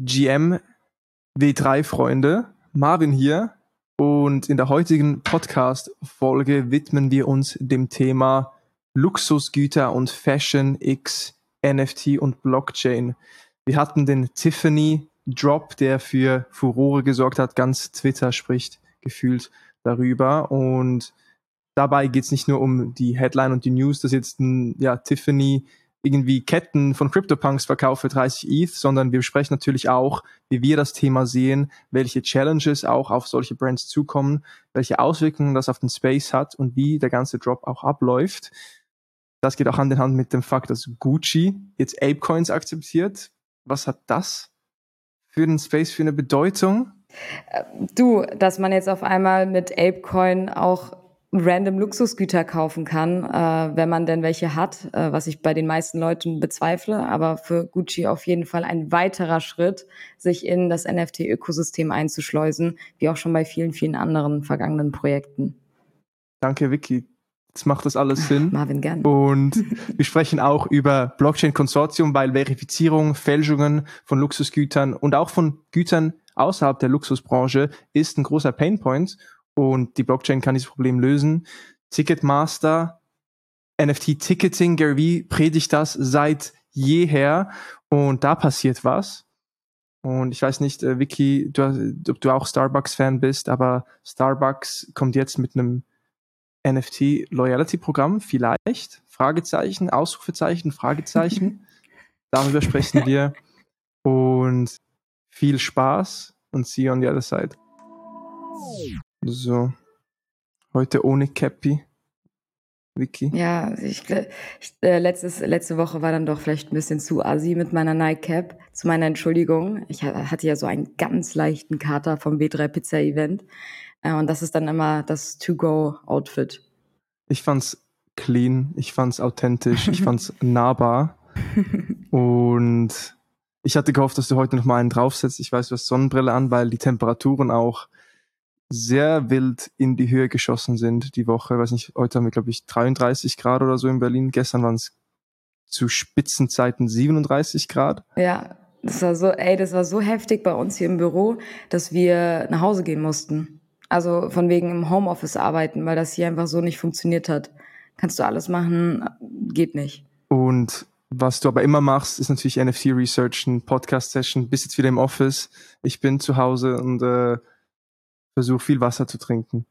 GM W3-Freunde. Marvin hier. Und in der heutigen Podcast-Folge widmen wir uns dem Thema Luxusgüter und Fashion X, NFT und Blockchain. Wir hatten den Tiffany Drop, der für Furore gesorgt hat. Ganz Twitter spricht gefühlt darüber. Und dabei geht es nicht nur um die Headline und die News, dass jetzt ein ja, Tiffany irgendwie Ketten von CryptoPunks verkauft für 30 ETH, sondern wir besprechen natürlich auch, wie wir das Thema sehen, welche Challenges auch auf solche Brands zukommen, welche Auswirkungen das auf den Space hat und wie der ganze Drop auch abläuft. Das geht auch Hand in Hand mit dem Fakt, dass Gucci jetzt Apecoins akzeptiert. Was hat das für den Space für eine Bedeutung? Du, dass man jetzt auf einmal mit Apecoin auch random Luxusgüter kaufen kann, äh, wenn man denn welche hat, äh, was ich bei den meisten Leuten bezweifle, aber für Gucci auf jeden Fall ein weiterer Schritt, sich in das NFT-Ökosystem einzuschleusen, wie auch schon bei vielen, vielen anderen vergangenen Projekten. Danke, Vicky. Jetzt macht das alles Sinn. Marvin, gern. Und wir sprechen auch über Blockchain-Konsortium, weil Verifizierung, Fälschungen von Luxusgütern und auch von Gütern außerhalb der Luxusbranche ist ein großer Painpoint und die Blockchain kann dieses Problem lösen. Ticketmaster, NFT-Ticketing, Gary predigt das seit jeher und da passiert was. Und ich weiß nicht, äh, Vicky, du, ob du auch Starbucks-Fan bist, aber Starbucks kommt jetzt mit einem NFT-Loyalty-Programm, vielleicht? Fragezeichen, Ausrufezeichen, Fragezeichen. Darüber sprechen wir. Und viel Spaß und see you on the other side. So. Heute ohne Cappy. Vicky. Ja, ich, ich äh, letztes, letzte Woche war dann doch vielleicht ein bisschen zu assi mit meiner Nike Cap. Zu meiner Entschuldigung. Ich hatte ja so einen ganz leichten Kater vom W3 Pizza Event. Äh, und das ist dann immer das To-Go-Outfit. Ich fand's clean, ich fand's authentisch, ich fand's nahbar. und ich hatte gehofft, dass du heute noch mal einen draufsetzt. Ich weiß, du hast Sonnenbrille an, weil die Temperaturen auch sehr wild in die Höhe geschossen sind die Woche. Ich weiß nicht, heute haben wir, glaube ich, 33 Grad oder so in Berlin. Gestern waren es zu Spitzenzeiten 37 Grad. Ja, das war so, ey, das war so heftig bei uns hier im Büro, dass wir nach Hause gehen mussten. Also von wegen im Homeoffice arbeiten, weil das hier einfach so nicht funktioniert hat. Kannst du alles machen, geht nicht. Und was du aber immer machst, ist natürlich NFT Research, ein Podcast Session. Bist jetzt wieder im Office. Ich bin zu Hause und äh, versuche viel Wasser zu trinken.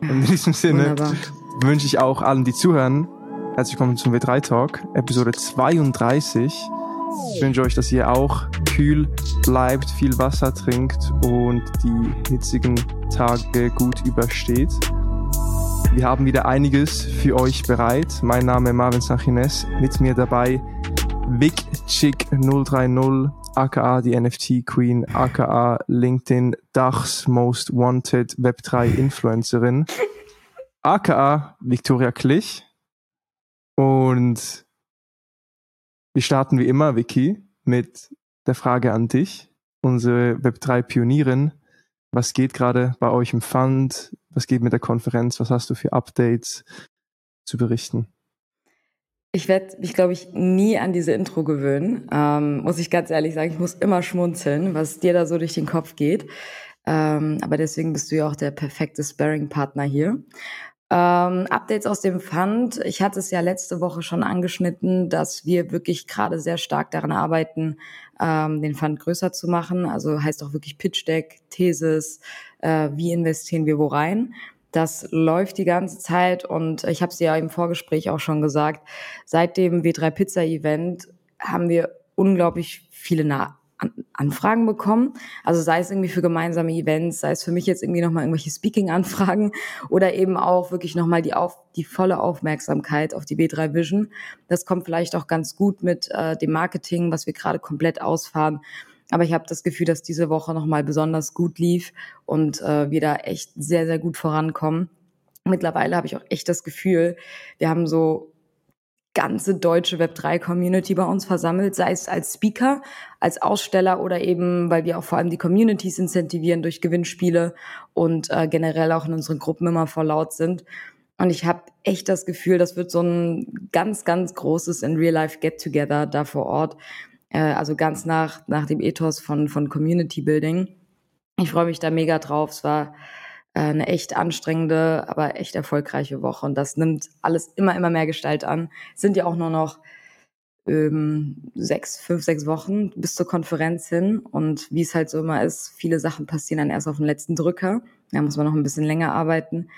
Und in diesem Sinne Wunderbar. wünsche ich auch allen, die zuhören, herzlich willkommen zum W3 Talk, Episode 32. Ich wünsche euch, dass ihr auch kühl bleibt, viel Wasser trinkt und die hitzigen Tage gut übersteht. Wir haben wieder einiges für euch bereit. Mein Name ist Marvin Sanchines, mit mir dabei Vic Chick 030 aka die NFT Queen, aka LinkedIn Dachs Most Wanted Web3 Influencerin, aka Victoria Klich. Und wir starten wie immer, Vicky, mit der Frage an dich, unsere Web3 Pionierin. Was geht gerade bei euch im Fund? Was geht mit der Konferenz? Was hast du für Updates zu berichten? Ich werde mich, glaube ich, nie an diese Intro gewöhnen. Ähm, muss ich ganz ehrlich sagen, ich muss immer schmunzeln, was dir da so durch den Kopf geht. Ähm, aber deswegen bist du ja auch der perfekte Sparring-Partner hier. Ähm, Updates aus dem Fund. Ich hatte es ja letzte Woche schon angeschnitten, dass wir wirklich gerade sehr stark daran arbeiten, ähm, den Fund größer zu machen. Also heißt auch wirklich Pitch Deck, Thesis, äh, wie investieren wir wo rein. Das läuft die ganze Zeit und ich habe es ja im Vorgespräch auch schon gesagt, seit dem W3 Pizza Event haben wir unglaublich viele Na Anfragen bekommen. Also sei es irgendwie für gemeinsame Events, sei es für mich jetzt irgendwie nochmal irgendwelche Speaking-Anfragen oder eben auch wirklich nochmal die, die volle Aufmerksamkeit auf die B3 Vision. Das kommt vielleicht auch ganz gut mit äh, dem Marketing, was wir gerade komplett ausfahren. Aber ich habe das Gefühl, dass diese Woche nochmal besonders gut lief und äh, wir da echt sehr, sehr gut vorankommen. Mittlerweile habe ich auch echt das Gefühl, wir haben so ganze deutsche Web3-Community bei uns versammelt, sei es als Speaker, als Aussteller oder eben, weil wir auch vor allem die Communities incentivieren durch Gewinnspiele und äh, generell auch in unseren Gruppen immer voll laut sind. Und ich habe echt das Gefühl, das wird so ein ganz, ganz großes in Real-Life Get-Together da vor Ort äh, also ganz nach, nach dem Ethos von, von Community Building. Ich freue mich da mega drauf. Es war äh, eine echt anstrengende, aber echt erfolgreiche Woche und das nimmt alles immer, immer mehr Gestalt an. Es sind ja auch nur noch ähm, sechs, fünf, sechs Wochen bis zur Konferenz hin. Und wie es halt so immer ist, viele Sachen passieren dann erst auf den letzten Drücker. Da muss man noch ein bisschen länger arbeiten.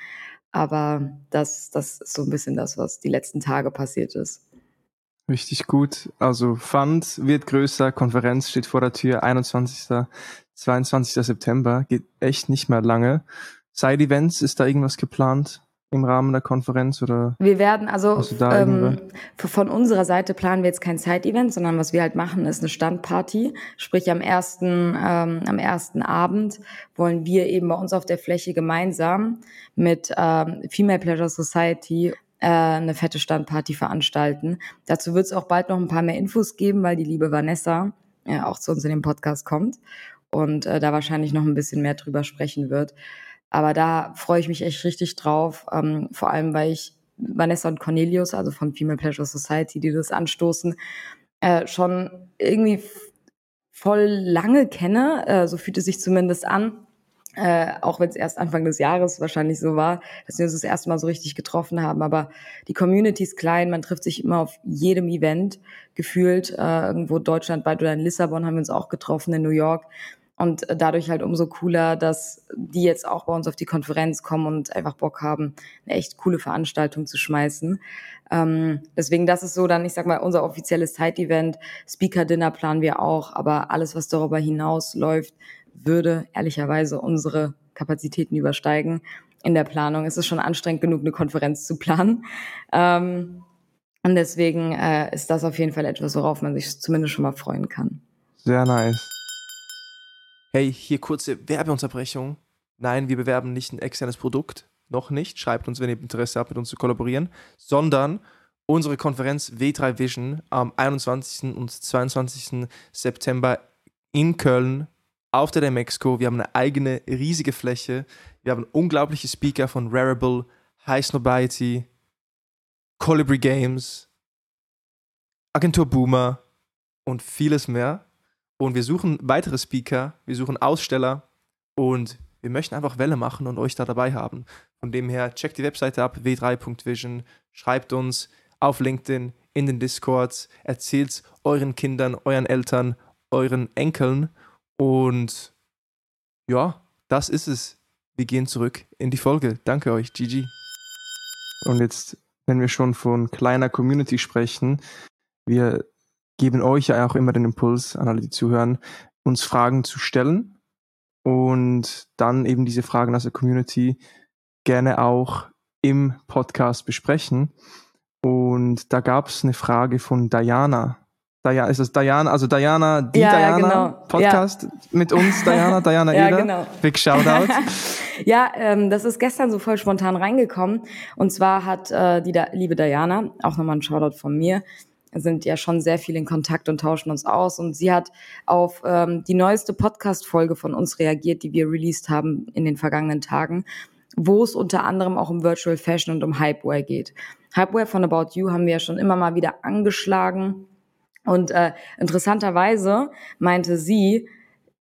Aber das, das ist so ein bisschen das, was die letzten Tage passiert ist. Richtig gut. Also Fund wird größer, Konferenz steht vor der Tür, 21. 22. September, geht echt nicht mehr lange. Side-Events, ist da irgendwas geplant? im Rahmen der Konferenz oder? Wir werden also ähm, von unserer Seite planen wir jetzt kein Side-Event, sondern was wir halt machen, ist eine Standparty. Sprich am ersten ähm, am ersten Abend wollen wir eben bei uns auf der Fläche gemeinsam mit ähm, Female Pleasure Society äh, eine fette Standparty veranstalten. Dazu wird es auch bald noch ein paar mehr Infos geben, weil die liebe Vanessa äh, auch zu uns in den Podcast kommt und äh, da wahrscheinlich noch ein bisschen mehr drüber sprechen wird. Aber da freue ich mich echt richtig drauf, ähm, vor allem weil ich Vanessa und Cornelius, also von Female Pleasure Society, die das anstoßen, äh, schon irgendwie voll lange kenne. Äh, so fühlt es sich zumindest an. Äh, auch wenn es erst Anfang des Jahres wahrscheinlich so war, dass wir uns das erste Mal so richtig getroffen haben. Aber die Community ist klein, man trifft sich immer auf jedem Event gefühlt. Äh, irgendwo deutschlandweit oder in Lissabon haben wir uns auch getroffen, in New York. Und dadurch halt umso cooler, dass die jetzt auch bei uns auf die Konferenz kommen und einfach Bock haben, eine echt coole Veranstaltung zu schmeißen. Ähm, deswegen, das ist so dann, ich sag mal, unser offizielles Side-Event. Speaker-Dinner planen wir auch, aber alles, was darüber hinaus läuft, würde ehrlicherweise unsere Kapazitäten übersteigen. In der Planung ist es schon anstrengend genug, eine Konferenz zu planen. Ähm, und deswegen äh, ist das auf jeden Fall etwas, worauf man sich zumindest schon mal freuen kann. Sehr nice. Hey, hier kurze Werbeunterbrechung. Nein, wir bewerben nicht ein externes Produkt, noch nicht. Schreibt uns, wenn ihr Interesse habt, mit uns zu kollaborieren, sondern unsere Konferenz W3 Vision am 21. und 22. September in Köln auf der Demexco. Wir haben eine eigene riesige Fläche. Wir haben unglaubliche Speaker von Rarible, High Snobiety, Colibri Games, Agentur Boomer und vieles mehr. Und wir suchen weitere Speaker, wir suchen Aussteller und wir möchten einfach Welle machen und euch da dabei haben. Von dem her, checkt die Webseite ab, w3.vision, schreibt uns auf LinkedIn, in den Discords, erzählt euren Kindern, euren Eltern, euren Enkeln und ja, das ist es. Wir gehen zurück in die Folge. Danke euch, GG. Und jetzt, wenn wir schon von kleiner Community sprechen, wir geben euch ja auch immer den Impuls, an alle, die zuhören, uns Fragen zu stellen und dann eben diese Fragen aus der Community gerne auch im Podcast besprechen. Und da gab es eine Frage von Diana. Diana, ist das Diana, also Diana, die ja, Diana genau. Podcast ja. mit uns, Diana, Diana ja, Eder. Genau. Big Shoutout. ja, ähm, das ist gestern so voll spontan reingekommen. Und zwar hat äh, die da, liebe Diana, auch nochmal ein Shoutout von mir, sind ja schon sehr viel in Kontakt und tauschen uns aus. Und sie hat auf ähm, die neueste Podcast-Folge von uns reagiert, die wir released haben in den vergangenen Tagen, wo es unter anderem auch um Virtual Fashion und um Hypeware geht. Hypeware von About You haben wir ja schon immer mal wieder angeschlagen. Und äh, interessanterweise meinte sie,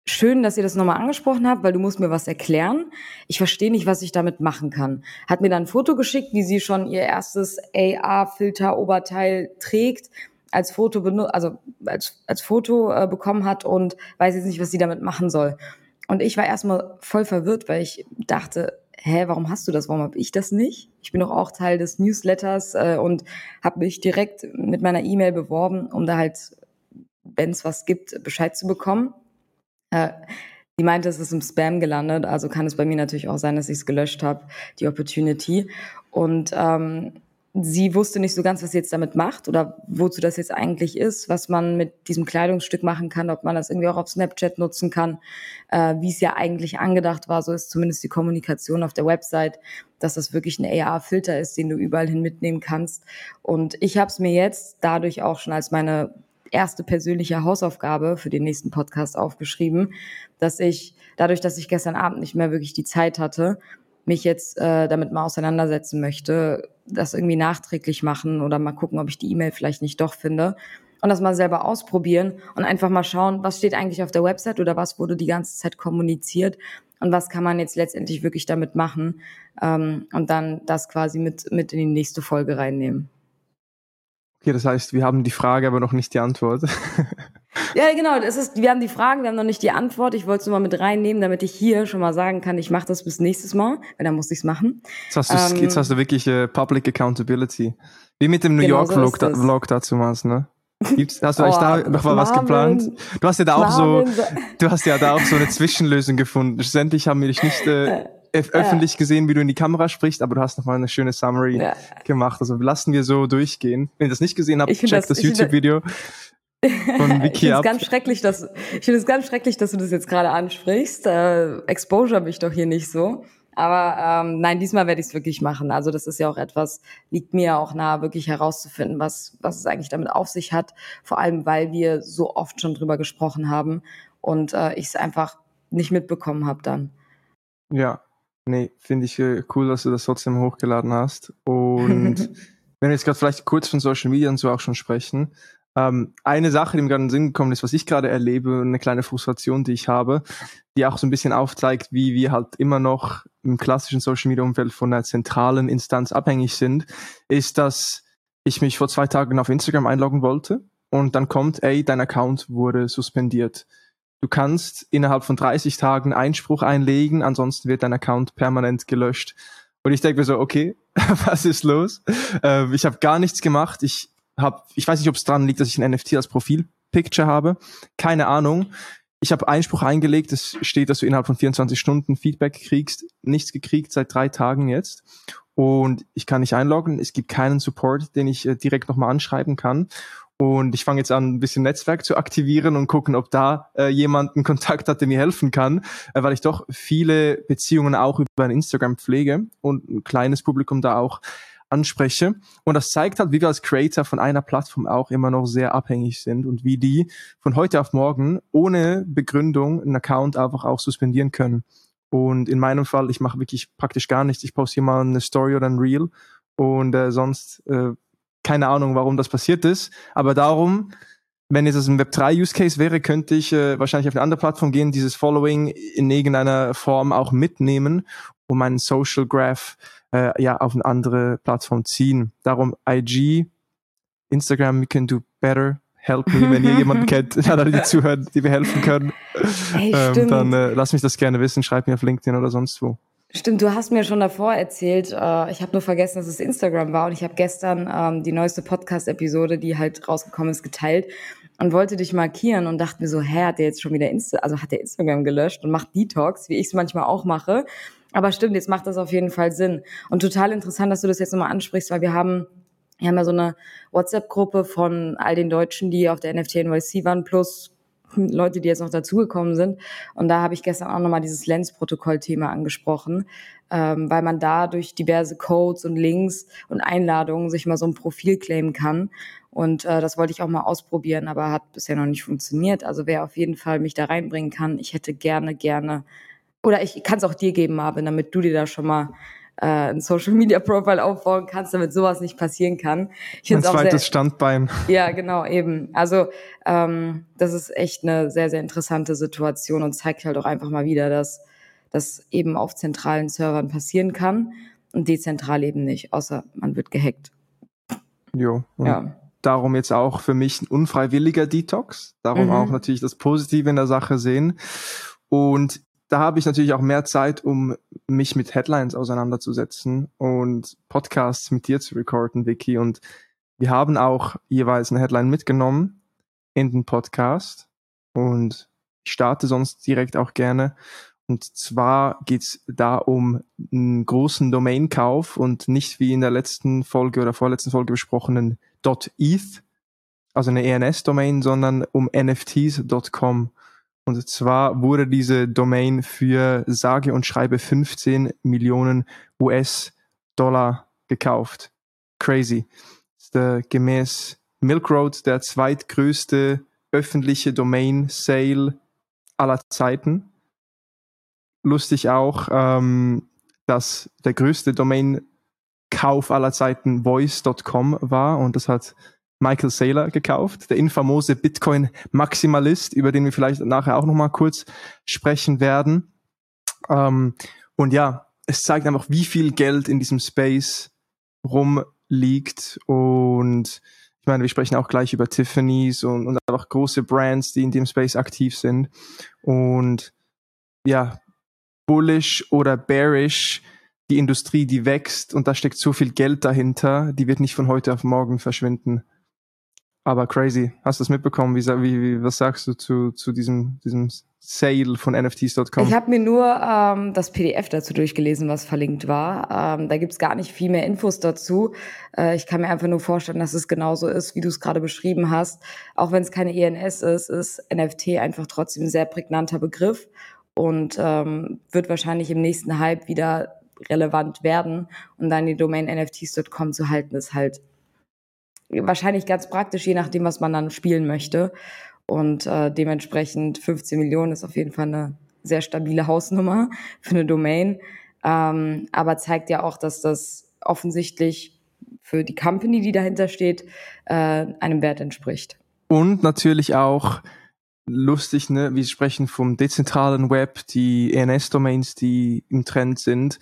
schön, dass ihr das nochmal angesprochen habt, weil du musst mir was erklären. Ich verstehe nicht, was ich damit machen kann. Hat mir dann ein Foto geschickt, wie sie schon ihr erstes AR-Filter-Oberteil trägt, als Foto also als, als Foto äh, bekommen hat und weiß jetzt nicht, was sie damit machen soll. Und ich war erstmal voll verwirrt, weil ich dachte, hä, warum hast du das? Warum habe ich das nicht? Ich bin auch Teil des Newsletters äh, und habe mich direkt mit meiner E-Mail beworben, um da halt, wenn es was gibt, Bescheid zu bekommen. Äh, die meinte, es ist im Spam gelandet, also kann es bei mir natürlich auch sein, dass ich es gelöscht habe, die Opportunity. Und ähm, sie wusste nicht so ganz, was sie jetzt damit macht oder wozu das jetzt eigentlich ist, was man mit diesem Kleidungsstück machen kann, ob man das irgendwie auch auf Snapchat nutzen kann, äh, wie es ja eigentlich angedacht war. So ist zumindest die Kommunikation auf der Website, dass das wirklich ein AR-Filter ist, den du überall hin mitnehmen kannst. Und ich habe es mir jetzt dadurch auch schon als meine erste persönliche Hausaufgabe für den nächsten Podcast aufgeschrieben, dass ich dadurch, dass ich gestern Abend nicht mehr wirklich die Zeit hatte, mich jetzt äh, damit mal auseinandersetzen möchte, das irgendwie nachträglich machen oder mal gucken, ob ich die E-Mail vielleicht nicht doch finde und das mal selber ausprobieren und einfach mal schauen, was steht eigentlich auf der Website oder was wurde die ganze Zeit kommuniziert und was kann man jetzt letztendlich wirklich damit machen ähm, und dann das quasi mit, mit in die nächste Folge reinnehmen. Okay, das heißt, wir haben die Frage, aber noch nicht die Antwort. ja, genau. Das ist, wir haben die Fragen, wir haben noch nicht die Antwort. Ich wollte es nur mal mit reinnehmen, damit ich hier schon mal sagen kann, ich mache das bis nächstes Mal, weil dann muss ich es machen. Jetzt hast, ähm, jetzt hast du wirklich äh, Public Accountability. Wie mit dem New genau York Vlog, so da, Vlog dazu machst, ne? Gibt's, hast du oh, da noch mal was geplant? Du hast ja da auch so, du hast ja da auch so eine Zwischenlösung gefunden. Schlussendlich haben wir dich nicht äh, öffentlich gesehen, wie du in die Kamera sprichst, aber du hast nochmal eine schöne Summary ja. gemacht. Also lassen wir so durchgehen. Wenn ihr das nicht gesehen habt, checkt das, das YouTube-Video von Wiki ich ab. Ganz schrecklich, dass, ich finde es ganz schrecklich, dass du das jetzt gerade ansprichst. Äh, Exposure mich doch hier nicht so. Aber ähm, nein, diesmal werde ich es wirklich machen. Also das ist ja auch etwas, liegt mir auch nahe, wirklich herauszufinden, was, was es eigentlich damit auf sich hat. Vor allem, weil wir so oft schon drüber gesprochen haben und äh, ich es einfach nicht mitbekommen habe dann. Ja, Nee, finde ich äh, cool, dass du das trotzdem hochgeladen hast. Und wenn wir jetzt gerade vielleicht kurz von Social Media und so auch schon sprechen, ähm, eine Sache, die mir gerade in den Sinn gekommen ist, was ich gerade erlebe, eine kleine Frustration, die ich habe, die auch so ein bisschen aufzeigt, wie wir halt immer noch im klassischen Social Media Umfeld von einer zentralen Instanz abhängig sind, ist, dass ich mich vor zwei Tagen auf Instagram einloggen wollte und dann kommt, ey, dein Account wurde suspendiert. Du kannst innerhalb von 30 Tagen Einspruch einlegen, ansonsten wird dein Account permanent gelöscht. Und ich denke mir so, okay, was ist los? Äh, ich habe gar nichts gemacht. Ich habe, ich weiß nicht, ob es dran liegt, dass ich ein NFT als Profilpicture habe. Keine Ahnung. Ich habe Einspruch eingelegt. Es steht, dass du innerhalb von 24 Stunden Feedback kriegst. Nichts gekriegt seit drei Tagen jetzt. Und ich kann nicht einloggen. Es gibt keinen Support, den ich äh, direkt nochmal anschreiben kann. Und ich fange jetzt an, ein bisschen Netzwerk zu aktivieren und gucken, ob da äh, jemand einen Kontakt hat, der mir helfen kann, äh, weil ich doch viele Beziehungen auch über Instagram pflege und ein kleines Publikum da auch anspreche. Und das zeigt halt, wie wir als Creator von einer Plattform auch immer noch sehr abhängig sind und wie die von heute auf morgen ohne Begründung einen Account einfach auch suspendieren können. Und in meinem Fall, ich mache wirklich praktisch gar nichts. Ich poste hier mal eine Story oder ein Reel und äh, sonst äh, keine Ahnung, warum das passiert ist. Aber darum, wenn jetzt das ein Web3-Use-Case wäre, könnte ich äh, wahrscheinlich auf eine andere Plattform gehen, dieses Following in irgendeiner Form auch mitnehmen und meinen Social Graph äh, ja auf eine andere Plattform ziehen. Darum IG, Instagram, we can do better. Help me, wenn ihr jemanden kennt, die zuhören, die mir helfen können. Hey, ähm, dann äh, lass mich das gerne wissen, schreib mir auf LinkedIn oder sonst wo. Stimmt, du hast mir schon davor erzählt, äh, ich habe nur vergessen, dass es Instagram war und ich habe gestern ähm, die neueste Podcast-Episode, die halt rausgekommen ist, geteilt und wollte dich markieren und dachte mir so, hä, hat der jetzt schon wieder Insta, also hat der Instagram gelöscht und macht Detox, wie ich es manchmal auch mache. Aber stimmt, jetzt macht das auf jeden Fall Sinn. Und total interessant, dass du das jetzt nochmal ansprichst, weil wir haben wir haben ja so eine WhatsApp-Gruppe von all den Deutschen, die auf der NFT NYC waren, plus Leute, die jetzt noch dazugekommen sind. Und da habe ich gestern auch nochmal dieses Lens-Protokoll-Thema angesprochen, ähm, weil man da durch diverse Codes und Links und Einladungen sich mal so ein Profil claimen kann. Und äh, das wollte ich auch mal ausprobieren, aber hat bisher noch nicht funktioniert. Also wer auf jeden Fall mich da reinbringen kann, ich hätte gerne, gerne, oder ich kann es auch dir geben, Marvin, damit du dir da schon mal äh, ein Social Media Profile aufbauen kannst, damit sowas nicht passieren kann. Ich ein zweites sehr, Standbein. Ja, genau, eben. Also ähm, das ist echt eine sehr, sehr interessante Situation und zeigt halt auch einfach mal wieder, dass das eben auf zentralen Servern passieren kann und dezentral eben nicht, außer man wird gehackt. Jo. Ja. Darum jetzt auch für mich ein unfreiwilliger Detox. Darum mhm. auch natürlich das Positive in der Sache sehen. Und da habe ich natürlich auch mehr Zeit, um mich mit Headlines auseinanderzusetzen und Podcasts mit dir zu recorden, Vicky. Und wir haben auch jeweils eine Headline mitgenommen in den Podcast. Und ich starte sonst direkt auch gerne. Und zwar geht's da um einen großen Domainkauf und nicht wie in der letzten Folge oder vorletzten Folge besprochenen .eth, also eine ENS-Domain, sondern um NFTs.com. Und zwar wurde diese Domain für sage und schreibe 15 Millionen US-Dollar gekauft. Crazy. ist der, gemäß Milk Road der zweitgrößte öffentliche Domain-Sale aller Zeiten. Lustig auch, ähm, dass der größte Domain-Kauf aller Zeiten voice.com war und das hat Michael Saylor gekauft, der infamose Bitcoin-Maximalist, über den wir vielleicht nachher auch nochmal kurz sprechen werden. Ähm, und ja, es zeigt einfach, wie viel Geld in diesem Space rumliegt und ich meine, wir sprechen auch gleich über Tiffany's und, und einfach große Brands, die in dem Space aktiv sind. Und ja, bullish oder bearish, die Industrie, die wächst und da steckt so viel Geld dahinter, die wird nicht von heute auf morgen verschwinden. Aber crazy. Hast du das mitbekommen? Wie, wie, was sagst du zu, zu diesem, diesem Sale von NFTs.com? Ich habe mir nur ähm, das PDF dazu durchgelesen, was verlinkt war. Ähm, da gibt's gar nicht viel mehr Infos dazu. Äh, ich kann mir einfach nur vorstellen, dass es genauso ist, wie du es gerade beschrieben hast. Auch wenn es keine ENS ist, ist NFT einfach trotzdem ein sehr prägnanter Begriff und ähm, wird wahrscheinlich im nächsten Hype wieder relevant werden. Und dann die Domain NFTs.com zu halten, ist halt wahrscheinlich ganz praktisch, je nachdem, was man dann spielen möchte. Und äh, dementsprechend 15 Millionen ist auf jeden Fall eine sehr stabile Hausnummer für eine Domain. Ähm, aber zeigt ja auch, dass das offensichtlich für die Company, die dahinter steht, äh, einem Wert entspricht. Und natürlich auch lustig, ne? Wir sprechen vom dezentralen Web, die ENS-Domains, die im Trend sind.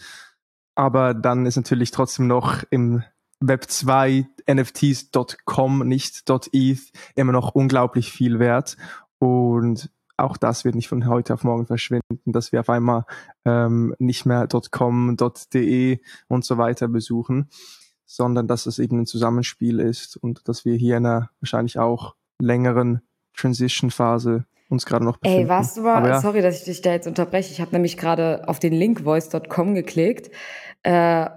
Aber dann ist natürlich trotzdem noch im Web 2 NFTs.com, nicht .eth, immer noch unglaublich viel wert. Und auch das wird nicht von heute auf morgen verschwinden, dass wir auf einmal ähm, nicht mehr .com, .de und so weiter besuchen, sondern dass es eben ein Zusammenspiel ist und dass wir hier in einer wahrscheinlich auch längeren Transition-Phase uns gerade noch befinden. Ey, warst du mal, ja. sorry, dass ich dich da jetzt unterbreche, ich habe nämlich gerade auf den Link voice.com geklickt. Äh,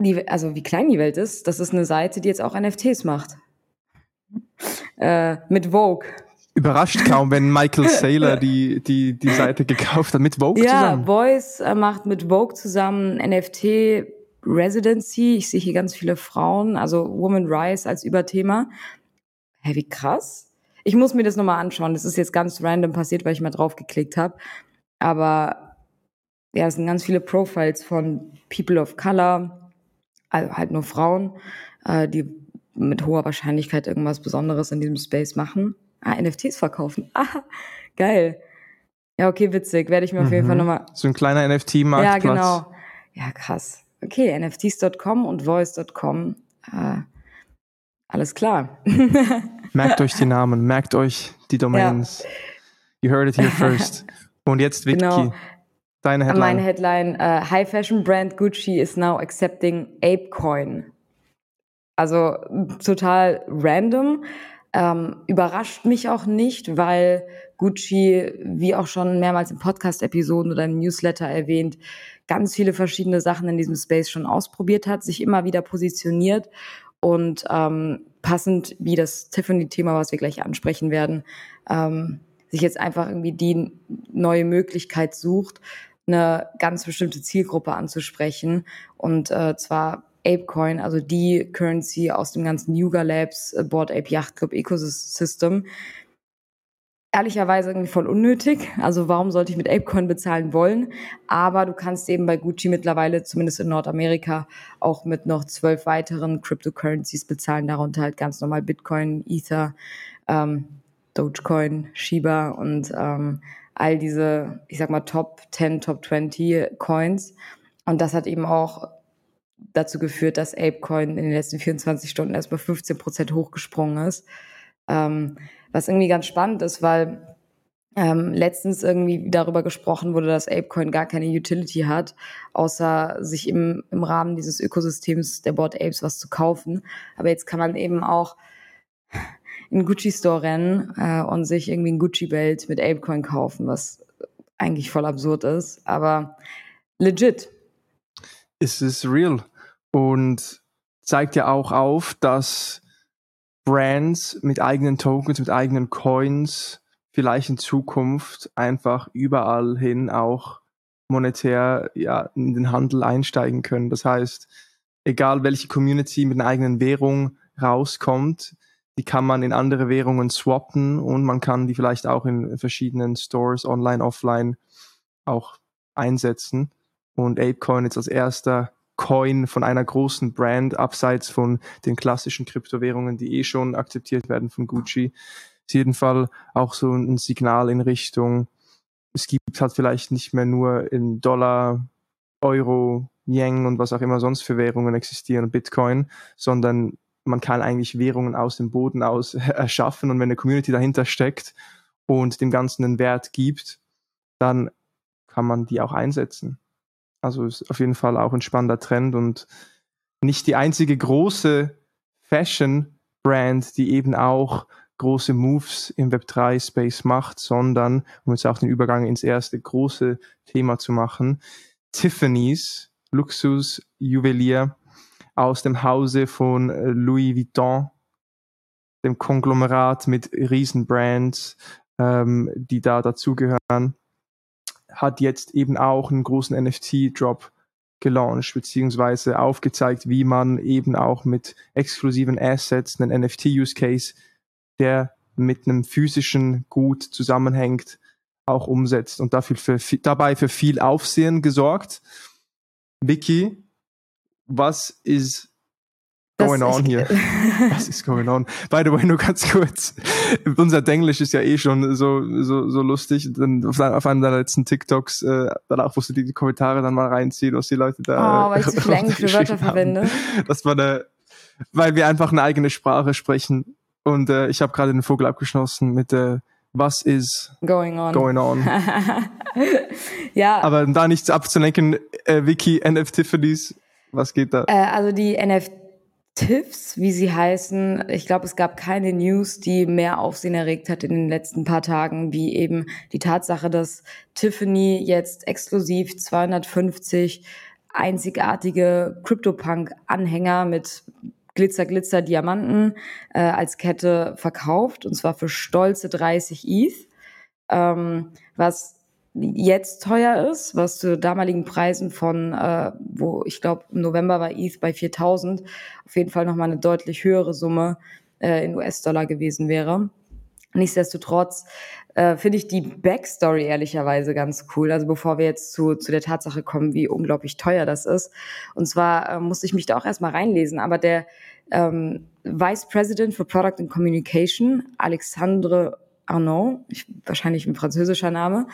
die, also wie klein die Welt ist, das ist eine Seite, die jetzt auch NFTs macht. Äh, mit Vogue. Überrascht kaum, wenn Michael Saylor die, die, die Seite gekauft hat, mit Vogue ja, zusammen. Ja, Voice äh, macht mit Vogue zusammen NFT Residency. Ich sehe hier ganz viele Frauen, also Woman Rise als Überthema. Hä, wie krass. Ich muss mir das nochmal anschauen. Das ist jetzt ganz random passiert, weil ich mal draufgeklickt habe. Aber ja, es sind ganz viele Profiles von People of Color, also halt nur Frauen, äh, die mit hoher Wahrscheinlichkeit irgendwas Besonderes in diesem Space machen. Ah, NFTs verkaufen. Ah, geil. Ja, okay, witzig. Werde ich mir mhm. auf jeden Fall mhm. nochmal. So ein kleiner NFT-Marktplatz. Ja, genau. Ja, krass. Okay, NFTs.com und Voice.com. Äh, alles klar. merkt euch die Namen, merkt euch die Domains. Ja. You heard it here first. Und jetzt Wiki. Genau. Deine Headline. Meine Headline, uh, High Fashion Brand Gucci is now accepting Apecoin. Also total random. Ähm, überrascht mich auch nicht, weil Gucci, wie auch schon mehrmals in Podcast-Episoden oder im Newsletter erwähnt, ganz viele verschiedene Sachen in diesem Space schon ausprobiert hat, sich immer wieder positioniert und ähm, passend wie das Tiffany-Thema, was wir gleich ansprechen werden, ähm, sich jetzt einfach irgendwie die neue Möglichkeit sucht, eine ganz bestimmte Zielgruppe anzusprechen. Und äh, zwar Apecoin, also die Currency aus dem ganzen Yuga Labs äh, Board Ape Yacht Club Ecosystem. Ehrlicherweise irgendwie voll unnötig. Also warum sollte ich mit Apecoin bezahlen wollen? Aber du kannst eben bei Gucci mittlerweile, zumindest in Nordamerika, auch mit noch zwölf weiteren Cryptocurrencies bezahlen. Darunter halt ganz normal Bitcoin, Ether, ähm, Dogecoin, Shiba und ähm, all diese, ich sag mal, Top 10, Top 20 Coins. Und das hat eben auch dazu geführt, dass Apecoin in den letzten 24 Stunden erstmal 15 Prozent hochgesprungen ist. Ähm, was irgendwie ganz spannend ist, weil ähm, letztens irgendwie darüber gesprochen wurde, dass Apecoin gar keine Utility hat, außer sich im, im Rahmen dieses Ökosystems der Board Apes was zu kaufen. Aber jetzt kann man eben auch in Gucci Store rennen äh, und sich irgendwie ein Gucci Belt mit Apecoin kaufen, was eigentlich voll absurd ist, aber legit. Es ist real und zeigt ja auch auf, dass Brands mit eigenen Tokens, mit eigenen Coins vielleicht in Zukunft einfach überall hin auch monetär ja, in den Handel einsteigen können. Das heißt, egal welche Community mit einer eigenen Währung rauskommt, die kann man in andere Währungen swappen und man kann die vielleicht auch in verschiedenen Stores, online, offline, auch einsetzen. Und Apecoin jetzt als erster Coin von einer großen Brand, abseits von den klassischen Kryptowährungen, die eh schon akzeptiert werden von Gucci. Ist jeden Fall auch so ein Signal in Richtung, es gibt halt vielleicht nicht mehr nur in Dollar, Euro, Yen und was auch immer sonst für Währungen existieren, Bitcoin, sondern man kann eigentlich Währungen aus dem Boden aus erschaffen und wenn eine Community dahinter steckt und dem Ganzen einen Wert gibt, dann kann man die auch einsetzen. Also ist auf jeden Fall auch ein spannender Trend und nicht die einzige große Fashion-Brand, die eben auch große Moves im Web3-Space macht, sondern, um jetzt auch den Übergang ins erste große Thema zu machen, Tiffany's, Luxusjuwelier aus dem Hause von Louis Vuitton, dem Konglomerat mit Riesenbrands, ähm, die da dazugehören, hat jetzt eben auch einen großen NFT-Drop gelauncht, beziehungsweise aufgezeigt, wie man eben auch mit exklusiven Assets einen NFT-Use-Case, der mit einem physischen Gut zusammenhängt, auch umsetzt und dafür für, dabei für viel Aufsehen gesorgt. Vicky, was ist going on hier? Was ist going on? By the way, nur ganz kurz. Unser Denglisch ist ja eh schon so, so, so lustig. Dann auf, auf einem deiner letzten TikToks, äh, danach musst du die, Kommentare dann mal reinziehen, was die Leute da. Oh, weil ich zu viele englische Wörter verwende. Das war eine, weil wir einfach eine eigene Sprache sprechen. Und äh, ich habe gerade den Vogel abgeschlossen mit der äh, was ist going on. Going on. ja. Aber da nichts abzulenken, äh, Wiki, NF Tiffany's, was geht da? Äh, also die NFTIFs, wie sie heißen, ich glaube, es gab keine News, die mehr Aufsehen erregt hat in den letzten paar Tagen, wie eben die Tatsache, dass Tiffany jetzt exklusiv 250 einzigartige CryptoPunk-Anhänger mit Glitzer, Glitzer, Diamanten äh, als Kette verkauft und zwar für stolze 30 ETH, ähm, was jetzt teuer ist, was zu damaligen Preisen von, äh, wo ich glaube im November war ETH bei 4000, auf jeden Fall nochmal eine deutlich höhere Summe äh, in US-Dollar gewesen wäre. Nichtsdestotrotz äh, finde ich die Backstory ehrlicherweise ganz cool. Also bevor wir jetzt zu, zu der Tatsache kommen, wie unglaublich teuer das ist. Und zwar äh, musste ich mich da auch erstmal reinlesen, aber der ähm, Vice President for Product and Communication, Alexandre Arnaud, ich, wahrscheinlich ein französischer Name,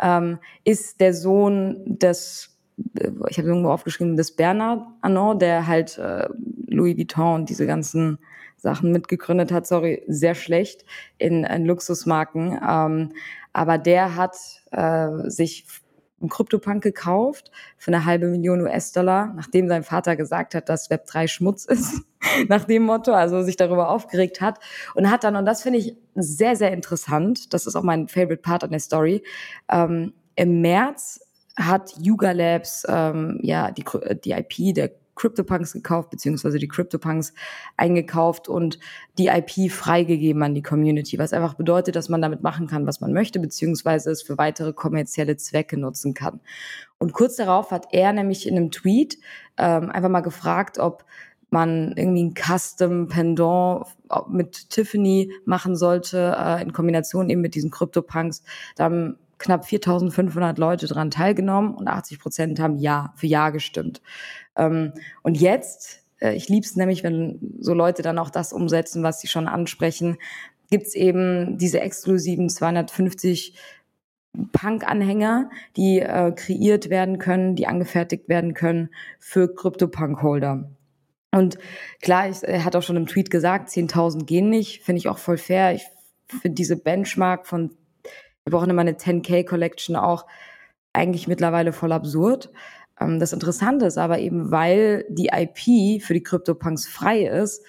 ähm, ist der Sohn des, äh, ich habe irgendwo aufgeschrieben, des Bernard Arnaud, der halt äh, Louis Vuitton und diese ganzen Sachen mitgegründet hat, sorry, sehr schlecht in, in Luxusmarken. Ähm, aber der hat äh, sich einen Kryptopunk gekauft für eine halbe Million US-Dollar, nachdem sein Vater gesagt hat, dass Web 3 Schmutz ist, nach dem Motto, also sich darüber aufgeregt hat. Und hat dann, und das finde ich sehr, sehr interessant, das ist auch mein favorite part an der Story, ähm, im März hat Yuga Labs ähm, ja die, die IP der CryptoPunks gekauft, beziehungsweise die CryptoPunks eingekauft und die IP freigegeben an die Community, was einfach bedeutet, dass man damit machen kann, was man möchte, beziehungsweise es für weitere kommerzielle Zwecke nutzen kann. Und kurz darauf hat er nämlich in einem Tweet ähm, einfach mal gefragt, ob man irgendwie ein Custom Pendant mit Tiffany machen sollte, äh, in Kombination eben mit diesen CryptoPunks. Da haben knapp 4.500 Leute dran teilgenommen und 80 Prozent haben Ja für Ja gestimmt. Ähm, und jetzt, äh, ich lieb's nämlich, wenn so Leute dann auch das umsetzen, was sie schon ansprechen, gibt's eben diese exklusiven 250 Punk-Anhänger, die äh, kreiert werden können, die angefertigt werden können für Crypto-Punk-Holder. Und klar, ich, er hat auch schon im Tweet gesagt, 10.000 gehen nicht, finde ich auch voll fair. Ich finde diese Benchmark von, wir brauchen immer eine 10k Collection auch eigentlich mittlerweile voll absurd. Ähm, das Interessante ist aber eben, weil die IP für die CryptoPunks frei ist,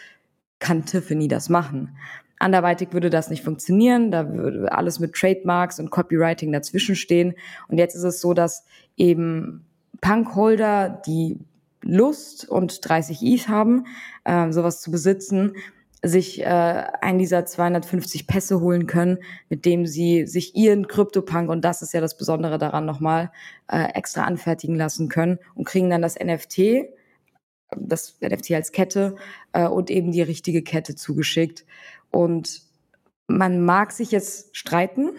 kann Tiffany das machen. Anderweitig würde das nicht funktionieren, da würde alles mit Trademarks und Copywriting dazwischen stehen. Und jetzt ist es so, dass eben Punkholder, die Lust und 30 ETH haben, äh, sowas zu besitzen, sich äh, einen dieser 250 Pässe holen können, mit dem sie sich ihren CryptoPunk, und das ist ja das Besondere daran nochmal, äh, extra anfertigen lassen können und kriegen dann das NFT, das NFT als Kette äh, und eben die richtige Kette zugeschickt. Und man mag sich jetzt streiten,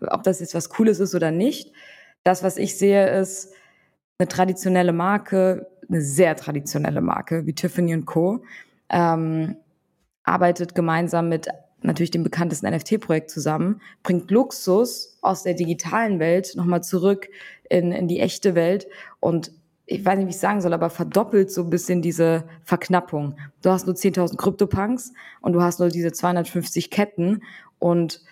ob das jetzt was Cooles ist oder nicht. Das, was ich sehe, ist, eine traditionelle Marke eine sehr traditionelle Marke wie Tiffany Co. Ähm, arbeitet gemeinsam mit natürlich dem bekanntesten NFT-Projekt zusammen, bringt Luxus aus der digitalen Welt nochmal zurück in, in die echte Welt und ich weiß nicht, wie ich sagen soll, aber verdoppelt so ein bisschen diese Verknappung. Du hast nur 10.000 Krypto-Punks und du hast nur diese 250 Ketten und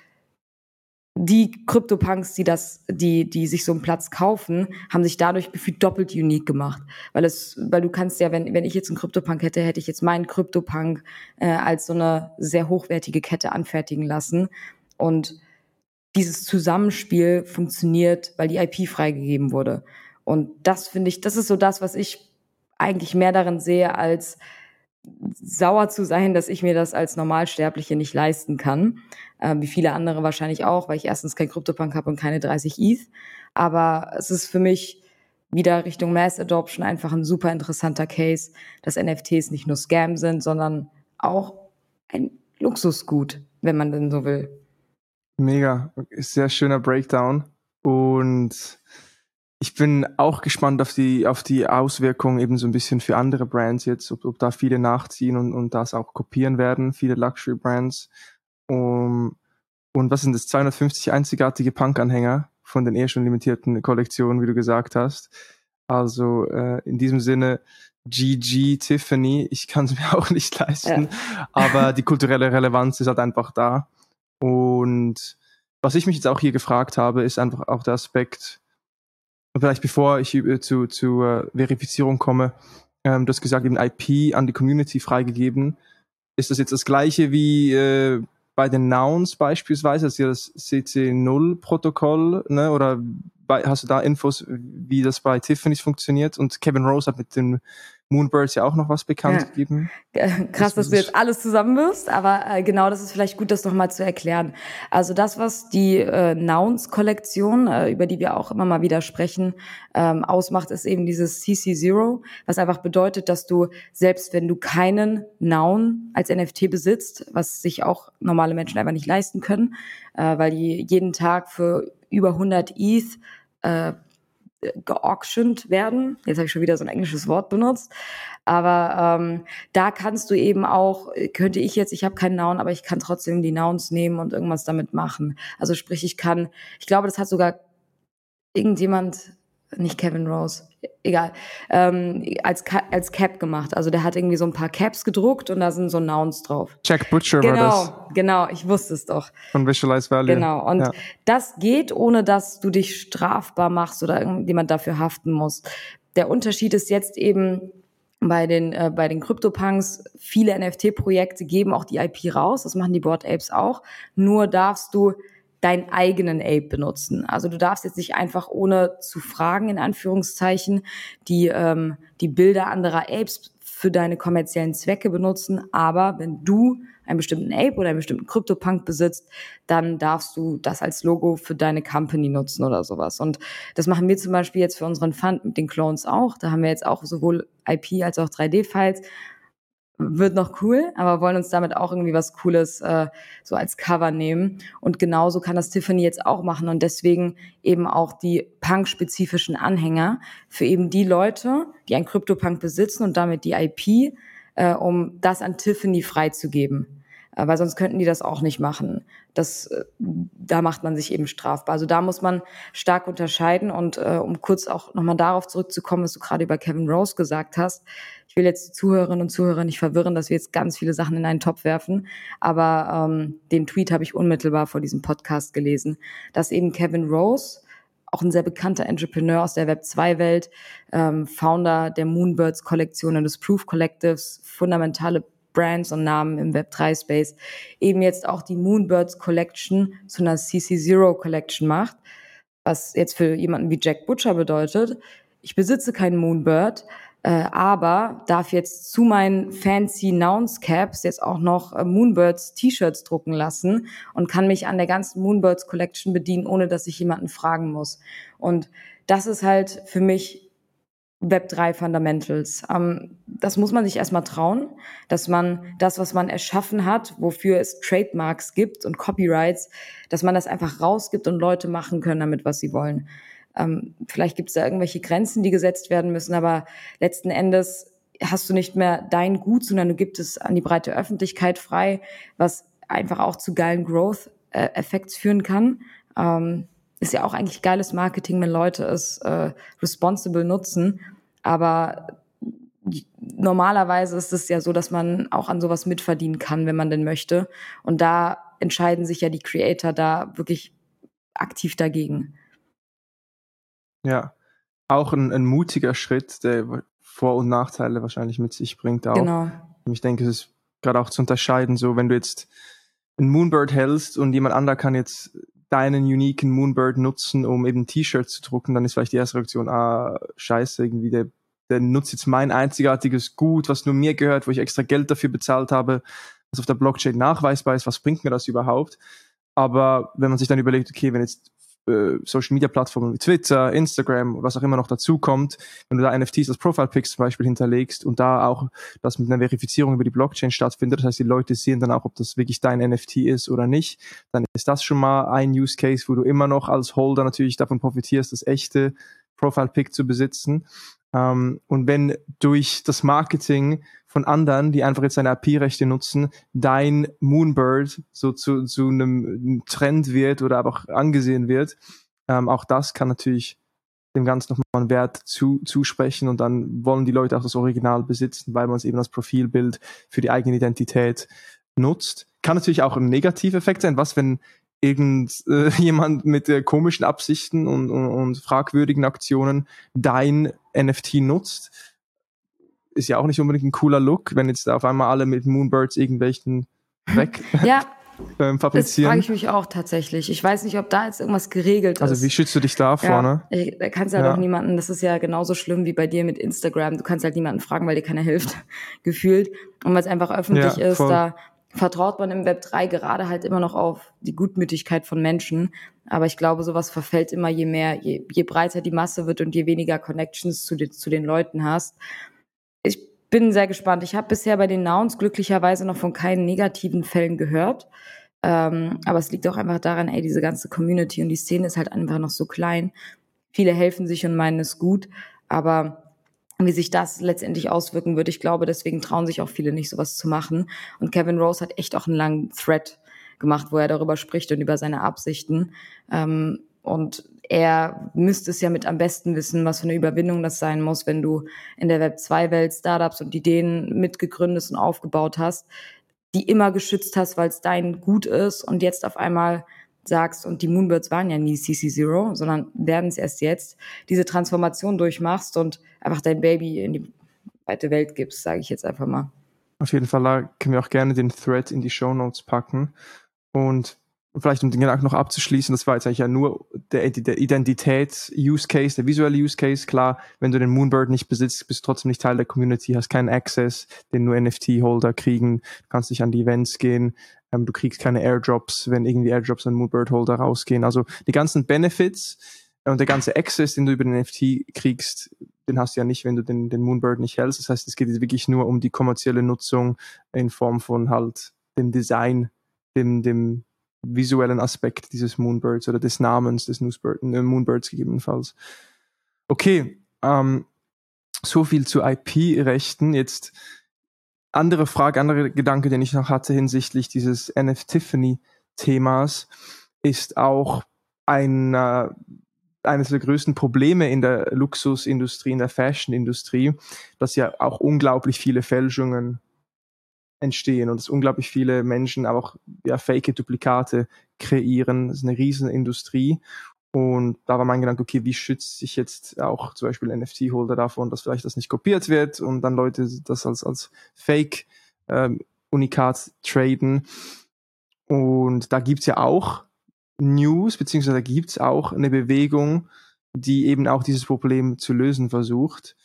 die Krypto-Punks, die das, die, die sich so einen Platz kaufen, haben sich dadurch gefühlt doppelt unique gemacht. Weil es, weil du kannst ja, wenn, wenn ich jetzt einen Krypto-Punk hätte, hätte ich jetzt meinen Krypto-Punk äh, als so eine sehr hochwertige Kette anfertigen lassen. Und dieses Zusammenspiel funktioniert, weil die IP freigegeben wurde. Und das finde ich, das ist so das, was ich eigentlich mehr darin sehe, als sauer zu sein, dass ich mir das als Normalsterbliche nicht leisten kann. Äh, wie viele andere wahrscheinlich auch, weil ich erstens kein Kryptopunk habe und keine 30 ETH. Aber es ist für mich wieder Richtung Mass Adoption einfach ein super interessanter Case, dass NFTs nicht nur Scam sind, sondern auch ein Luxusgut, wenn man denn so will. Mega, sehr schöner Breakdown. Und ich bin auch gespannt auf die, auf die Auswirkungen eben so ein bisschen für andere Brands jetzt, ob, ob da viele nachziehen und, und das auch kopieren werden, viele Luxury Brands. Um, und was sind das? 250 einzigartige Punk-Anhänger von den eh schon limitierten Kollektionen, wie du gesagt hast. Also äh, in diesem Sinne, GG Tiffany, ich kann es mir auch nicht leisten, ja. aber die kulturelle Relevanz ist halt einfach da. Und was ich mich jetzt auch hier gefragt habe, ist einfach auch der Aspekt, vielleicht bevor ich zu, zu äh, Verifizierung komme, ähm, du hast gesagt, eben IP an die Community freigegeben. Ist das jetzt das gleiche wie äh, bei den Nouns beispielsweise, das ist ja das CC0-Protokoll, ne? oder bei, hast du da Infos, wie das bei Tiffany's funktioniert? Und Kevin Rose hat mit den Moonbirds ja auch noch was bekannt ja. gegeben. Krass, dass du jetzt alles zusammenwirfst, aber äh, genau das ist vielleicht gut, das nochmal zu erklären. Also das, was die äh, Nouns-Kollektion, äh, über die wir auch immer mal wieder sprechen, ähm, ausmacht, ist eben dieses CC Zero, was einfach bedeutet, dass du selbst wenn du keinen Noun als NFT besitzt, was sich auch normale Menschen einfach nicht leisten können, äh, weil die jeden Tag für über 100 ETH äh, geauctioned werden. Jetzt habe ich schon wieder so ein englisches Wort benutzt. Aber ähm, da kannst du eben auch, könnte ich jetzt, ich habe keinen Noun, aber ich kann trotzdem die Nouns nehmen und irgendwas damit machen. Also sprich, ich kann, ich glaube, das hat sogar irgendjemand nicht Kevin Rose, egal, ähm, als, als Cap gemacht. Also der hat irgendwie so ein paar Caps gedruckt und da sind so Nouns drauf. Jack Butcher genau, war das. Genau, genau, ich wusste es doch. Von Visualize Value. Genau, und ja. das geht, ohne dass du dich strafbar machst oder irgendjemand dafür haften muss. Der Unterschied ist jetzt eben, bei den äh, bei den CryptoPunks viele NFT-Projekte geben auch die IP raus. Das machen die Board Apes auch. Nur darfst du deinen eigenen Ape benutzen. Also du darfst jetzt nicht einfach ohne zu fragen, in Anführungszeichen, die, ähm, die Bilder anderer Apes für deine kommerziellen Zwecke benutzen. Aber wenn du einen bestimmten Ape oder einen bestimmten CryptoPunk besitzt, dann darfst du das als Logo für deine Company nutzen oder sowas. Und das machen wir zum Beispiel jetzt für unseren Fund mit den Clones auch. Da haben wir jetzt auch sowohl IP als auch 3D-Files wird noch cool, aber wollen uns damit auch irgendwie was Cooles äh, so als Cover nehmen. Und genauso kann das Tiffany jetzt auch machen und deswegen eben auch die Punk-spezifischen Anhänger für eben die Leute, die ein Crypto-Punk besitzen und damit die IP, äh, um das an Tiffany freizugeben. Äh, weil sonst könnten die das auch nicht machen. Das, äh, da macht man sich eben strafbar. Also da muss man stark unterscheiden und äh, um kurz auch nochmal darauf zurückzukommen, was du gerade über Kevin Rose gesagt hast. Ich will jetzt die Zuhörerinnen und Zuhörer nicht verwirren, dass wir jetzt ganz viele Sachen in einen Topf werfen, aber ähm, den Tweet habe ich unmittelbar vor diesem Podcast gelesen, dass eben Kevin Rose auch ein sehr bekannter Entrepreneur aus der Web2-Welt, ähm, Founder der Moonbirds-Kollektion und des Proof Collectives, fundamentale Brands und Namen im Web3-Space eben jetzt auch die Moonbirds Collection zu einer CC0 Collection macht, was jetzt für jemanden wie Jack Butcher bedeutet, ich besitze keinen Moonbird, äh, aber darf jetzt zu meinen fancy Nouns Caps jetzt auch noch äh, Moonbirds T-Shirts drucken lassen und kann mich an der ganzen Moonbirds Collection bedienen, ohne dass ich jemanden fragen muss. Und das ist halt für mich Web3 Fundamentals. Ähm, das muss man sich erstmal trauen, dass man das, was man erschaffen hat, wofür es Trademarks gibt und Copyrights, dass man das einfach rausgibt und Leute machen können damit, was sie wollen. Ähm, vielleicht gibt es da irgendwelche Grenzen, die gesetzt werden müssen, aber letzten Endes hast du nicht mehr dein Gut, sondern du gibst es an die breite Öffentlichkeit frei, was einfach auch zu geilen Growth-Effekts führen kann. Ähm, ist ja auch eigentlich geiles Marketing, wenn Leute es äh, responsible nutzen. Aber normalerweise ist es ja so, dass man auch an sowas mitverdienen kann, wenn man denn möchte. Und da entscheiden sich ja die Creator da wirklich aktiv dagegen. Ja, auch ein, ein mutiger Schritt, der vor- und Nachteile wahrscheinlich mit sich bringt auch. Genau. Ich denke, es ist gerade auch zu unterscheiden, so wenn du jetzt ein Moonbird hältst und jemand anderer kann jetzt deinen uniken Moonbird nutzen, um eben T-Shirts zu drucken, dann ist vielleicht die erste Reaktion, ah, scheiße, irgendwie der, der nutzt jetzt mein einzigartiges Gut, was nur mir gehört, wo ich extra Geld dafür bezahlt habe, was auf der Blockchain nachweisbar ist, was bringt mir das überhaupt? Aber wenn man sich dann überlegt, okay, wenn jetzt äh, Social Media Plattformen wie Twitter, Instagram, was auch immer noch dazu kommt, wenn du da NFTs als Profile Pics zum Beispiel hinterlegst und da auch das mit einer Verifizierung über die Blockchain stattfindet, das heißt, die Leute sehen dann auch, ob das wirklich dein NFT ist oder nicht, dann ist das schon mal ein Use Case, wo du immer noch als Holder natürlich davon profitierst, das echte Profile Pic zu besitzen. Ähm, und wenn durch das Marketing von anderen, die einfach jetzt deine IP-Rechte nutzen, dein Moonbird so zu, zu einem Trend wird oder aber auch angesehen wird, ähm, auch das kann natürlich dem Ganzen nochmal einen Wert zu, zusprechen und dann wollen die Leute auch das Original besitzen, weil man es eben als Profilbild für die eigene Identität nutzt. Kann natürlich auch ein Negativeffekt sein. Was, wenn irgendjemand äh, mit äh, komischen Absichten und, und, und fragwürdigen Aktionen dein NFT nutzt, ist ja auch nicht unbedingt ein cooler Look, wenn jetzt auf einmal alle mit Moonbirds irgendwelchen weg ja. ähm, fabrizieren. Das frage ich mich auch tatsächlich. Ich weiß nicht, ob da jetzt irgendwas geregelt ist. Also wie schützt du dich da vorne? Ja, da kannst du halt ja. auch niemanden, das ist ja genauso schlimm wie bei dir mit Instagram. Du kannst halt niemanden fragen, weil dir keiner hilft, gefühlt. Und weil es einfach öffentlich ja, ist, da vertraut man im Web 3 gerade halt immer noch auf die Gutmütigkeit von Menschen. Aber ich glaube, sowas verfällt immer, je mehr, je, je breiter die Masse wird und je weniger Connections zu, den, zu den Leuten hast. Ich bin sehr gespannt. Ich habe bisher bei den Nouns glücklicherweise noch von keinen negativen Fällen gehört. Ähm, aber es liegt auch einfach daran, ey, diese ganze Community und die Szene ist halt einfach noch so klein. Viele helfen sich und meinen es gut, aber wie sich das letztendlich auswirken wird. Ich glaube, deswegen trauen sich auch viele nicht, sowas zu machen. Und Kevin Rose hat echt auch einen langen Thread gemacht, wo er darüber spricht und über seine Absichten. Ähm, und er müsste es ja mit am besten wissen, was für eine Überwindung das sein muss, wenn du in der Web2-Welt Startups und Ideen mitgegründet und aufgebaut hast, die immer geschützt hast, weil es dein Gut ist und jetzt auf einmal sagst, und die Moonbirds waren ja nie CC0, sondern werden es erst jetzt, diese Transformation durchmachst und einfach dein Baby in die weite Welt gibst, sage ich jetzt einfach mal. Auf jeden Fall können wir auch gerne den Thread in die Show Notes packen. Und vielleicht um den Gedanken noch abzuschließen, das war jetzt eigentlich ja nur der Identitäts-Use-Case, der visuelle Use-Case. Klar, wenn du den Moonbird nicht besitzt, bist du trotzdem nicht Teil der Community, hast keinen Access, den nur NFT-Holder kriegen, kannst nicht an die Events gehen, ähm, du kriegst keine Airdrops, wenn irgendwie Airdrops an Moonbird-Holder rausgehen. Also die ganzen Benefits und der ganze Access, den du über den NFT kriegst, den hast du ja nicht, wenn du den, den Moonbird nicht hältst. Das heißt, es geht jetzt wirklich nur um die kommerzielle Nutzung in Form von halt dem Design, dem, dem visuellen Aspekt dieses Moonbirds oder des Namens des Newsbird, äh, Moonbirds gegebenenfalls. Okay, ähm, so viel zu IP-Rechten. Jetzt andere Frage, andere Gedanke, den ich noch hatte hinsichtlich dieses NF-Tiffany-Themas, ist auch ein, äh, eines der größten Probleme in der Luxusindustrie, in der Fashion-Industrie, dass ja auch unglaublich viele Fälschungen entstehen und dass unglaublich viele Menschen auch ja, Fake-Duplikate kreieren. Das ist eine riesen Industrie. Und da war mein Gedanke, okay, wie schützt sich jetzt auch zum Beispiel NFT-Holder davon, dass vielleicht das nicht kopiert wird und dann Leute das als, als Fake-Unikat ähm, traden. Und da gibt's ja auch News, beziehungsweise da gibt's auch eine Bewegung, die eben auch dieses Problem zu lösen versucht.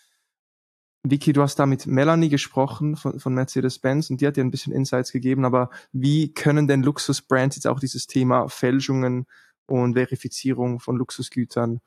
Vicky, du hast da mit Melanie gesprochen von, von Mercedes-Benz und die hat dir ein bisschen Insights gegeben, aber wie können denn Luxusbrands jetzt auch dieses Thema Fälschungen und Verifizierung von Luxusgütern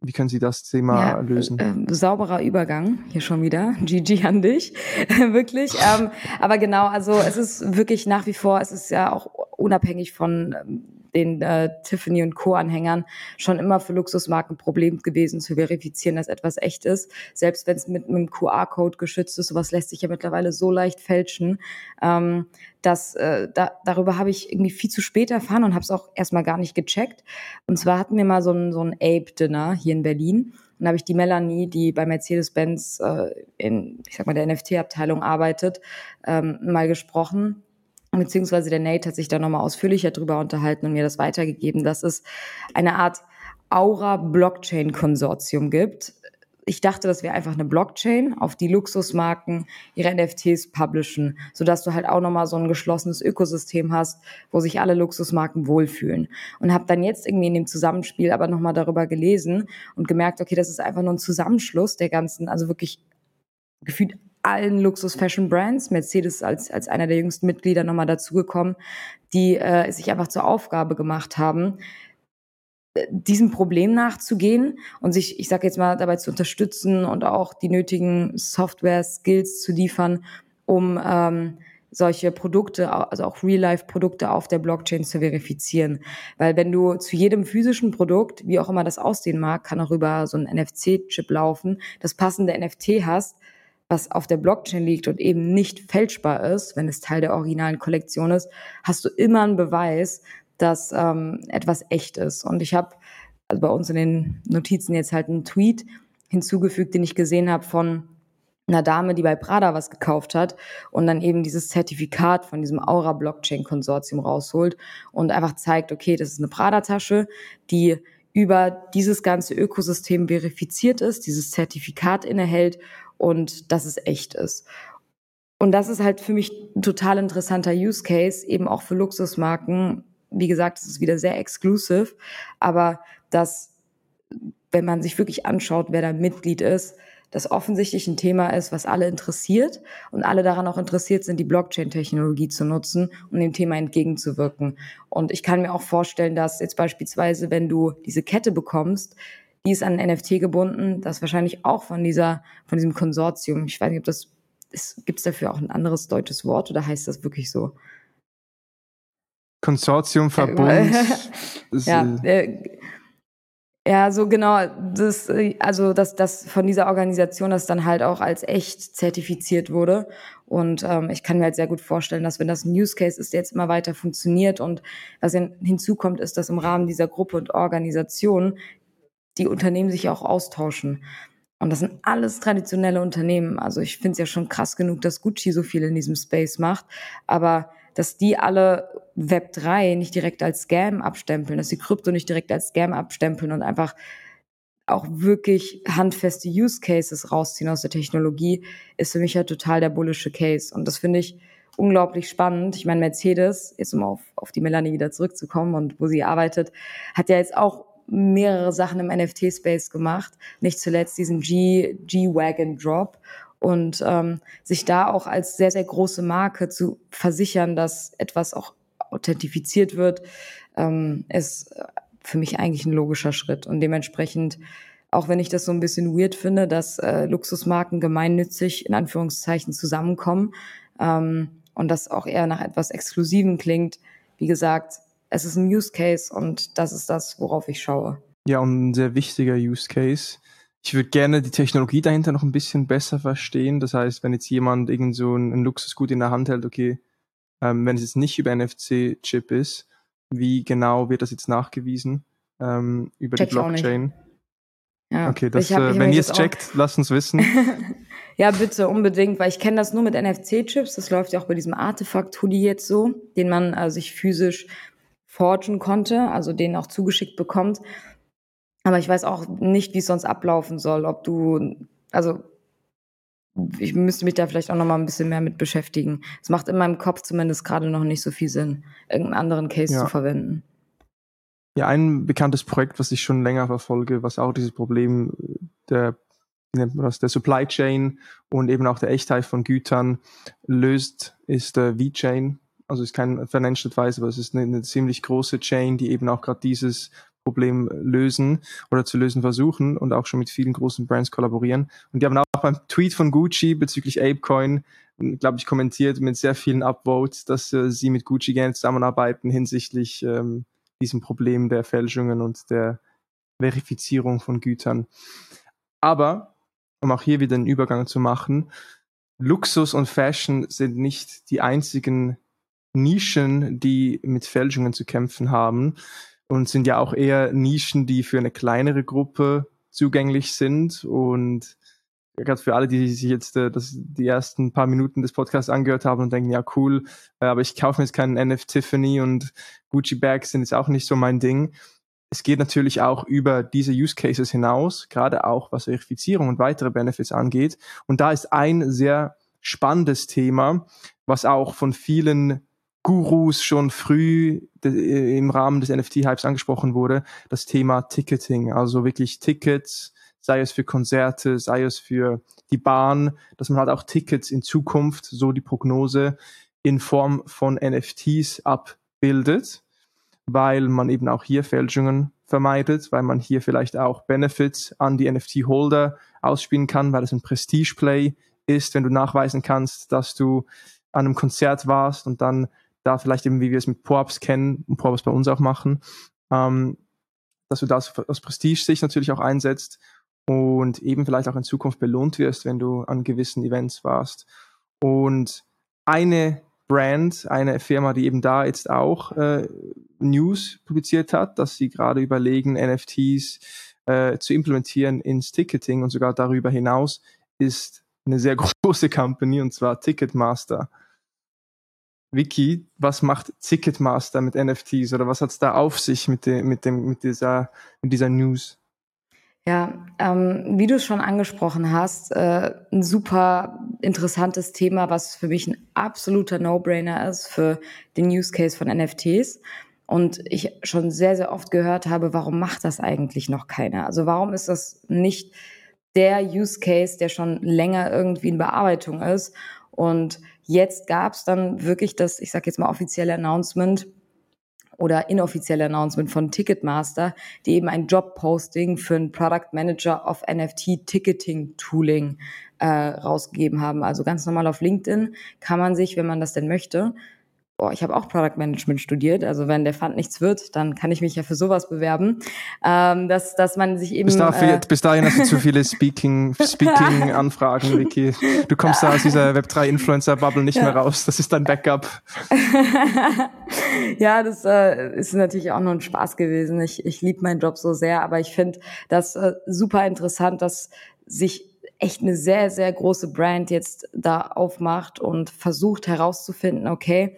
wie können Sie das Thema ja, lösen? Äh, sauberer Übergang hier schon wieder. GG an dich, wirklich. Ähm, aber genau, also es ist wirklich nach wie vor, es ist ja auch unabhängig von ähm, den äh, Tiffany und Co. Anhängern schon immer für Luxusmarken ein Problem gewesen zu verifizieren, dass etwas echt ist. Selbst wenn es mit einem QR-Code geschützt ist, sowas lässt sich ja mittlerweile so leicht fälschen. Ähm, dass äh, da, darüber habe ich irgendwie viel zu spät erfahren und habe es auch erstmal gar nicht gecheckt. Und zwar hatten wir mal so ein, so ein Ape-Dinner hier in Berlin. Und da habe ich die Melanie, die bei Mercedes-Benz äh, in, ich sag mal, der NFT-Abteilung arbeitet, ähm, mal gesprochen beziehungsweise der Nate hat sich da nochmal ausführlicher drüber unterhalten und mir das weitergegeben, dass es eine Art Aura-Blockchain-Konsortium gibt. Ich dachte, das wäre einfach eine Blockchain, auf die Luxusmarken ihre NFTs publishen, sodass du halt auch nochmal so ein geschlossenes Ökosystem hast, wo sich alle Luxusmarken wohlfühlen. Und habe dann jetzt irgendwie in dem Zusammenspiel aber nochmal darüber gelesen und gemerkt, okay, das ist einfach nur ein Zusammenschluss der ganzen, also wirklich gefühlt allen Luxus-Fashion-Brands, Mercedes als, als einer der jüngsten Mitglieder nochmal dazugekommen, die äh, sich einfach zur Aufgabe gemacht haben, äh, diesem Problem nachzugehen und sich, ich sage jetzt mal, dabei zu unterstützen und auch die nötigen Software-Skills zu liefern, um ähm, solche Produkte, also auch Real-Life-Produkte auf der Blockchain zu verifizieren. Weil wenn du zu jedem physischen Produkt, wie auch immer das aussehen mag, kann auch über so einen NFC-Chip laufen, das passende NFT hast, was auf der Blockchain liegt und eben nicht fälschbar ist, wenn es Teil der originalen Kollektion ist, hast du immer einen Beweis, dass ähm, etwas echt ist. Und ich habe also bei uns in den Notizen jetzt halt einen Tweet hinzugefügt, den ich gesehen habe von einer Dame, die bei Prada was gekauft hat und dann eben dieses Zertifikat von diesem Aura Blockchain Konsortium rausholt und einfach zeigt, okay, das ist eine Prada Tasche, die über dieses ganze Ökosystem verifiziert ist, dieses Zertifikat innehält und dass es echt ist. Und das ist halt für mich ein total interessanter Use Case, eben auch für Luxusmarken. Wie gesagt, es ist wieder sehr exclusive, aber dass, wenn man sich wirklich anschaut, wer da Mitglied ist, das offensichtlich ein Thema ist, was alle interessiert und alle daran auch interessiert sind, die Blockchain-Technologie zu nutzen, um dem Thema entgegenzuwirken. Und ich kann mir auch vorstellen, dass jetzt beispielsweise, wenn du diese Kette bekommst, die ist an NFT gebunden, das wahrscheinlich auch von dieser, von diesem Konsortium. Ich weiß nicht, ob das, gibt es dafür auch ein anderes deutsches Wort oder heißt das wirklich so? Konsortium, Verbund. ja, äh, ja, so genau, das, also dass das von dieser Organisation das dann halt auch als echt zertifiziert wurde. Und ähm, ich kann mir halt sehr gut vorstellen, dass wenn das ein Use Case ist, der jetzt immer weiter funktioniert und was hinzukommt, ist, dass im Rahmen dieser Gruppe und Organisation die Unternehmen sich auch austauschen. Und das sind alles traditionelle Unternehmen. Also ich finde es ja schon krass genug, dass Gucci so viel in diesem Space macht. Aber dass die alle Web 3 nicht direkt als Scam abstempeln, dass die Krypto nicht direkt als Scam abstempeln und einfach auch wirklich handfeste Use Cases rausziehen aus der Technologie, ist für mich ja total der bullische Case. Und das finde ich unglaublich spannend. Ich meine, Mercedes, jetzt um auf, auf die Melanie wieder zurückzukommen und wo sie arbeitet, hat ja jetzt auch mehrere Sachen im NFT-Space gemacht, nicht zuletzt diesen G-Wagon-Drop und ähm, sich da auch als sehr, sehr große Marke zu versichern, dass etwas auch authentifiziert wird, ähm, ist für mich eigentlich ein logischer Schritt und dementsprechend auch wenn ich das so ein bisschen weird finde, dass äh, Luxusmarken gemeinnützig in Anführungszeichen zusammenkommen ähm, und das auch eher nach etwas Exklusiven klingt. Wie gesagt, es ist ein Use Case und das ist das, worauf ich schaue. Ja, und ein sehr wichtiger Use Case. Ich würde gerne die Technologie dahinter noch ein bisschen besser verstehen. Das heißt, wenn jetzt jemand irgend so ein, ein Luxusgut in der Hand hält, okay, ähm, wenn es jetzt nicht über NFC-Chip ist, wie genau wird das jetzt nachgewiesen ähm, über Check die Blockchain? Ja, okay, das, hab, äh, wenn ihr es checkt, lasst uns wissen. ja, bitte, unbedingt, weil ich kenne das nur mit NFC-Chips. Das läuft ja auch bei diesem Artefakt-Hoodie jetzt so, den man äh, sich physisch forgen konnte, also den auch zugeschickt bekommt. Aber ich weiß auch nicht, wie es sonst ablaufen soll, ob du, also ich müsste mich da vielleicht auch noch mal ein bisschen mehr mit beschäftigen. Es macht in meinem Kopf zumindest gerade noch nicht so viel Sinn, irgendeinen anderen Case ja. zu verwenden. Ja, ein bekanntes Projekt, was ich schon länger verfolge, was auch dieses Problem der, das, der Supply Chain und eben auch der Echtheit von Gütern löst, ist der V-Chain also ist kein Financial Advisor, aber es ist eine, eine ziemlich große Chain, die eben auch gerade dieses Problem lösen oder zu lösen versuchen und auch schon mit vielen großen Brands kollaborieren. Und die haben auch beim Tweet von Gucci bezüglich Apecoin, glaube ich, kommentiert mit sehr vielen Upvotes, dass äh, sie mit Gucci gerne zusammenarbeiten hinsichtlich ähm, diesem Problem der Fälschungen und der Verifizierung von Gütern. Aber, um auch hier wieder einen Übergang zu machen, Luxus und Fashion sind nicht die einzigen Nischen, die mit Fälschungen zu kämpfen haben und sind ja auch eher Nischen, die für eine kleinere Gruppe zugänglich sind und gerade für alle, die sich jetzt äh, das, die ersten paar Minuten des Podcasts angehört haben und denken, ja cool, äh, aber ich kaufe mir jetzt keinen NF Tiffany und Gucci Bags sind jetzt auch nicht so mein Ding. Es geht natürlich auch über diese Use Cases hinaus, gerade auch was Verifizierung und weitere Benefits angeht. Und da ist ein sehr spannendes Thema, was auch von vielen Gurus schon früh äh, im Rahmen des NFT-Hypes angesprochen wurde, das Thema Ticketing, also wirklich Tickets, sei es für Konzerte, sei es für die Bahn, dass man halt auch Tickets in Zukunft, so die Prognose, in Form von NFTs abbildet, weil man eben auch hier Fälschungen vermeidet, weil man hier vielleicht auch Benefits an die NFT-Holder ausspielen kann, weil es ein Prestige-Play ist, wenn du nachweisen kannst, dass du an einem Konzert warst und dann da vielleicht eben, wie wir es mit POAPs kennen und POAPs bei uns auch machen, ähm, dass du das aus Prestige-Sicht natürlich auch einsetzt und eben vielleicht auch in Zukunft belohnt wirst, wenn du an gewissen Events warst. Und eine Brand, eine Firma, die eben da jetzt auch äh, News publiziert hat, dass sie gerade überlegen, NFTs äh, zu implementieren ins Ticketing und sogar darüber hinaus, ist eine sehr große Company und zwar Ticketmaster. Vicky, was macht Ticketmaster mit NFTs oder was hat es da auf sich mit, de, mit, dem, mit, dieser, mit dieser News? Ja, ähm, wie du es schon angesprochen hast, äh, ein super interessantes Thema, was für mich ein absoluter No-Brainer ist für den Use Case von NFTs. Und ich schon sehr, sehr oft gehört habe, warum macht das eigentlich noch keiner? Also warum ist das nicht der Use Case, der schon länger irgendwie in Bearbeitung ist? Und jetzt gab es dann wirklich das, ich sage jetzt mal offizielle Announcement, oder inoffizielle Announcement von Ticketmaster, die eben ein Jobposting für einen Product Manager of NFT Ticketing Tooling äh, rausgegeben haben. Also ganz normal auf LinkedIn kann man sich, wenn man das denn möchte, oh, ich habe auch Product Management studiert, also wenn der Fund nichts wird, dann kann ich mich ja für sowas bewerben, ähm, dass, dass man sich eben... Bis, dafür, äh, bis dahin hast du zu viele Speaking, Speaking Anfragen, Vicky. Du kommst da aus dieser Web3-Influencer-Bubble nicht ja. mehr raus, das ist dein Backup. ja, das äh, ist natürlich auch nur ein Spaß gewesen. Ich, ich liebe meinen Job so sehr, aber ich finde das äh, super interessant, dass sich echt eine sehr, sehr große Brand jetzt da aufmacht und versucht herauszufinden, okay,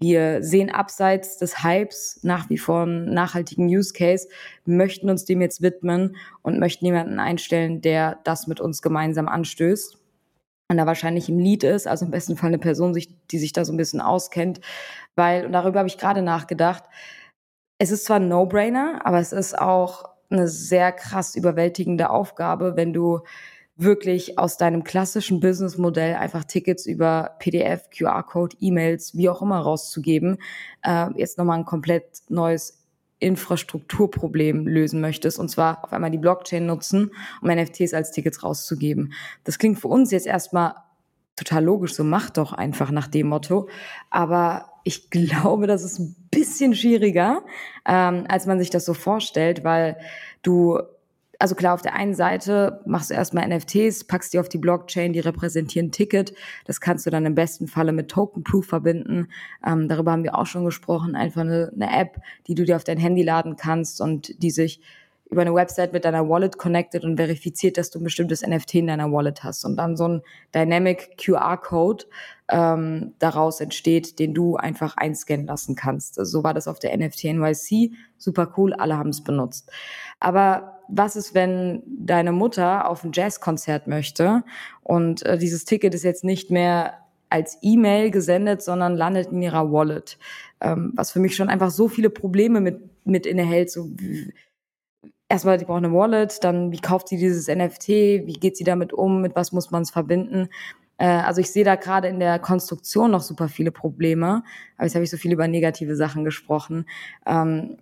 wir sehen abseits des Hypes nach wie vor einen nachhaltigen Use Case, möchten uns dem jetzt widmen und möchten jemanden einstellen, der das mit uns gemeinsam anstößt. Und da wahrscheinlich im Lead ist, also im besten Fall eine Person, die sich da so ein bisschen auskennt, weil, und darüber habe ich gerade nachgedacht, es ist zwar ein No-Brainer, aber es ist auch eine sehr krass überwältigende Aufgabe, wenn du wirklich aus deinem klassischen Businessmodell einfach Tickets über PDF, QR-Code, E-Mails, wie auch immer rauszugeben, äh, jetzt nochmal ein komplett neues Infrastrukturproblem lösen möchtest, und zwar auf einmal die Blockchain nutzen, um NFTs als Tickets rauszugeben. Das klingt für uns jetzt erstmal total logisch, so mach doch einfach nach dem Motto. Aber ich glaube, das ist ein bisschen schwieriger, ähm, als man sich das so vorstellt, weil du also klar, auf der einen Seite machst du erstmal NFTs, packst die auf die Blockchain, die repräsentieren Ticket. Das kannst du dann im besten Falle mit Token Proof verbinden. Ähm, darüber haben wir auch schon gesprochen. Einfach eine, eine App, die du dir auf dein Handy laden kannst und die sich über eine Website mit deiner Wallet connected und verifiziert, dass du ein bestimmtes NFT in deiner Wallet hast. Und dann so ein Dynamic QR-Code ähm, daraus entsteht, den du einfach einscannen lassen kannst. Also so war das auf der NFT NYC. Super cool, alle haben es benutzt. Aber was ist, wenn deine Mutter auf ein Jazzkonzert möchte und äh, dieses Ticket ist jetzt nicht mehr als E-Mail gesendet, sondern landet in ihrer Wallet. Ähm, was für mich schon einfach so viele Probleme mit, mit innehält. So, erstmal, die braucht eine Wallet, dann wie kauft sie dieses NFT, wie geht sie damit um, mit was muss man es verbinden. Äh, also ich sehe da gerade in der Konstruktion noch super viele Probleme. Aber jetzt habe ich so viel über negative Sachen gesprochen. Ähm,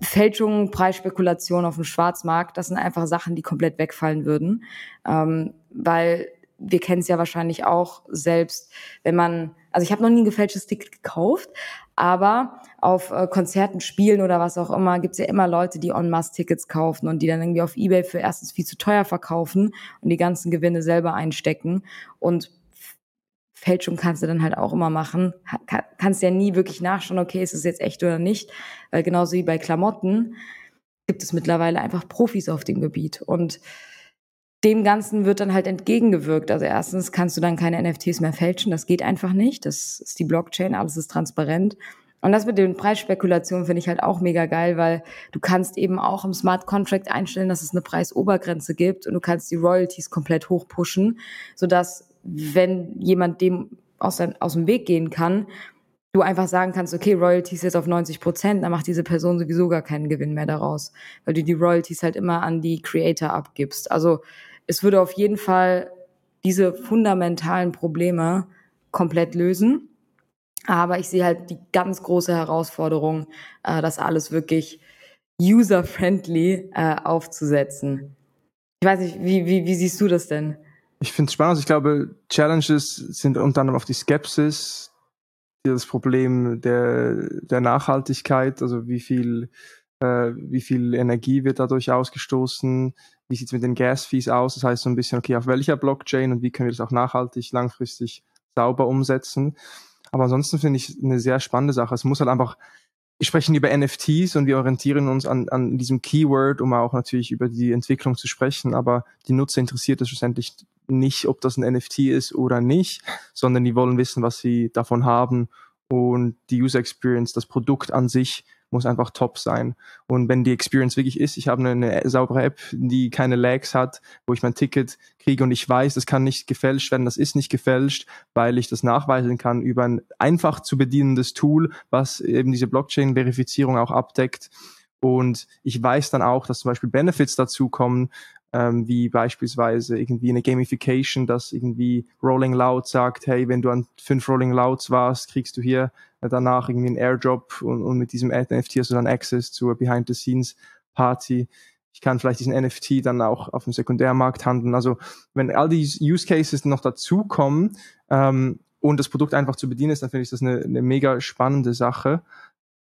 Fälschungen, Preisspekulation auf dem Schwarzmarkt, das sind einfach Sachen, die komplett wegfallen würden. Ähm, weil wir kennen es ja wahrscheinlich auch selbst, wenn man Also ich habe noch nie ein gefälschtes Ticket gekauft, aber auf äh, Konzerten, Spielen oder was auch immer gibt's ja immer Leute, die en masse Tickets kaufen und die dann irgendwie auf Ebay für erstens viel zu teuer verkaufen und die ganzen Gewinne selber einstecken. Und Fälschung kannst du dann halt auch immer machen. Kann, kannst ja nie wirklich nachschauen, okay, ist es jetzt echt oder nicht. Weil genauso wie bei Klamotten gibt es mittlerweile einfach Profis auf dem Gebiet. Und dem Ganzen wird dann halt entgegengewirkt. Also erstens kannst du dann keine NFTs mehr fälschen, das geht einfach nicht. Das ist die Blockchain, alles ist transparent. Und das mit den Preisspekulationen finde ich halt auch mega geil, weil du kannst eben auch im Smart Contract einstellen, dass es eine Preisobergrenze gibt und du kannst die Royalties komplett hochpushen, sodass wenn jemand dem aus, sein, aus dem Weg gehen kann, du einfach sagen kannst, okay, Royalties jetzt auf 90 Prozent, dann macht diese Person sowieso gar keinen Gewinn mehr daraus, weil du die Royalties halt immer an die Creator abgibst. Also es würde auf jeden Fall diese fundamentalen Probleme komplett lösen. Aber ich sehe halt die ganz große Herausforderung, äh, das alles wirklich user-friendly äh, aufzusetzen. Ich weiß nicht, wie, wie, wie siehst du das denn? Ich finde es spannend. Also ich glaube, Challenges sind unter anderem auf die Skepsis, das Problem der, der Nachhaltigkeit, also wie viel, äh, wie viel Energie wird dadurch ausgestoßen, wie sieht es mit den Gas-Fees aus, das heißt so ein bisschen, okay, auf welcher Blockchain und wie können wir das auch nachhaltig, langfristig sauber umsetzen. Aber ansonsten finde ich eine sehr spannende Sache. Es muss halt einfach, wir sprechen über NFTs und wir orientieren uns an, an diesem Keyword, um auch natürlich über die Entwicklung zu sprechen. Aber die Nutzer interessiert es schlussendlich nicht, ob das ein NFT ist oder nicht, sondern die wollen wissen, was sie davon haben. Und die User Experience, das Produkt an sich muss einfach top sein. Und wenn die Experience wirklich ist, ich habe eine, eine saubere App, die keine Lags hat, wo ich mein Ticket kriege und ich weiß, das kann nicht gefälscht werden, das ist nicht gefälscht, weil ich das nachweisen kann über ein einfach zu bedienendes Tool, was eben diese Blockchain-Verifizierung auch abdeckt. Und ich weiß dann auch, dass zum Beispiel Benefits dazukommen, ähm, wie beispielsweise irgendwie eine Gamification, dass irgendwie Rolling Loud sagt, hey, wenn du an fünf Rolling Louds warst, kriegst du hier danach irgendwie einen Airdrop und, und mit diesem NFT hast du dann Access zur Behind-the-Scenes-Party. Ich kann vielleicht diesen NFT dann auch auf dem Sekundärmarkt handeln. Also wenn all die Use Cases noch dazukommen ähm, und das Produkt einfach zu bedienen ist, dann finde ich das eine, eine mega spannende Sache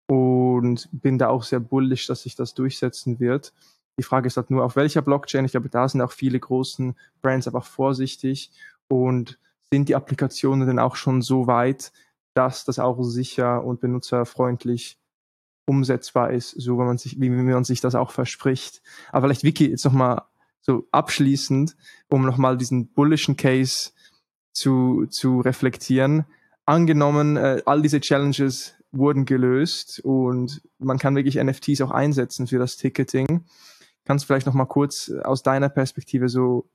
und bin da auch sehr bullish, dass sich das durchsetzen wird. Die Frage ist halt nur, auf welcher Blockchain. Ich glaube, da sind auch viele großen Brands einfach vorsichtig und sind die Applikationen denn auch schon so weit, dass das auch sicher und benutzerfreundlich umsetzbar ist, so wie man sich, wie man sich das auch verspricht. Aber vielleicht Vicky jetzt nochmal so abschließend, um nochmal diesen bullischen Case zu, zu reflektieren. Angenommen, äh, all diese Challenges wurden gelöst und man kann wirklich NFTs auch einsetzen für das Ticketing. Kannst du vielleicht nochmal kurz aus deiner Perspektive so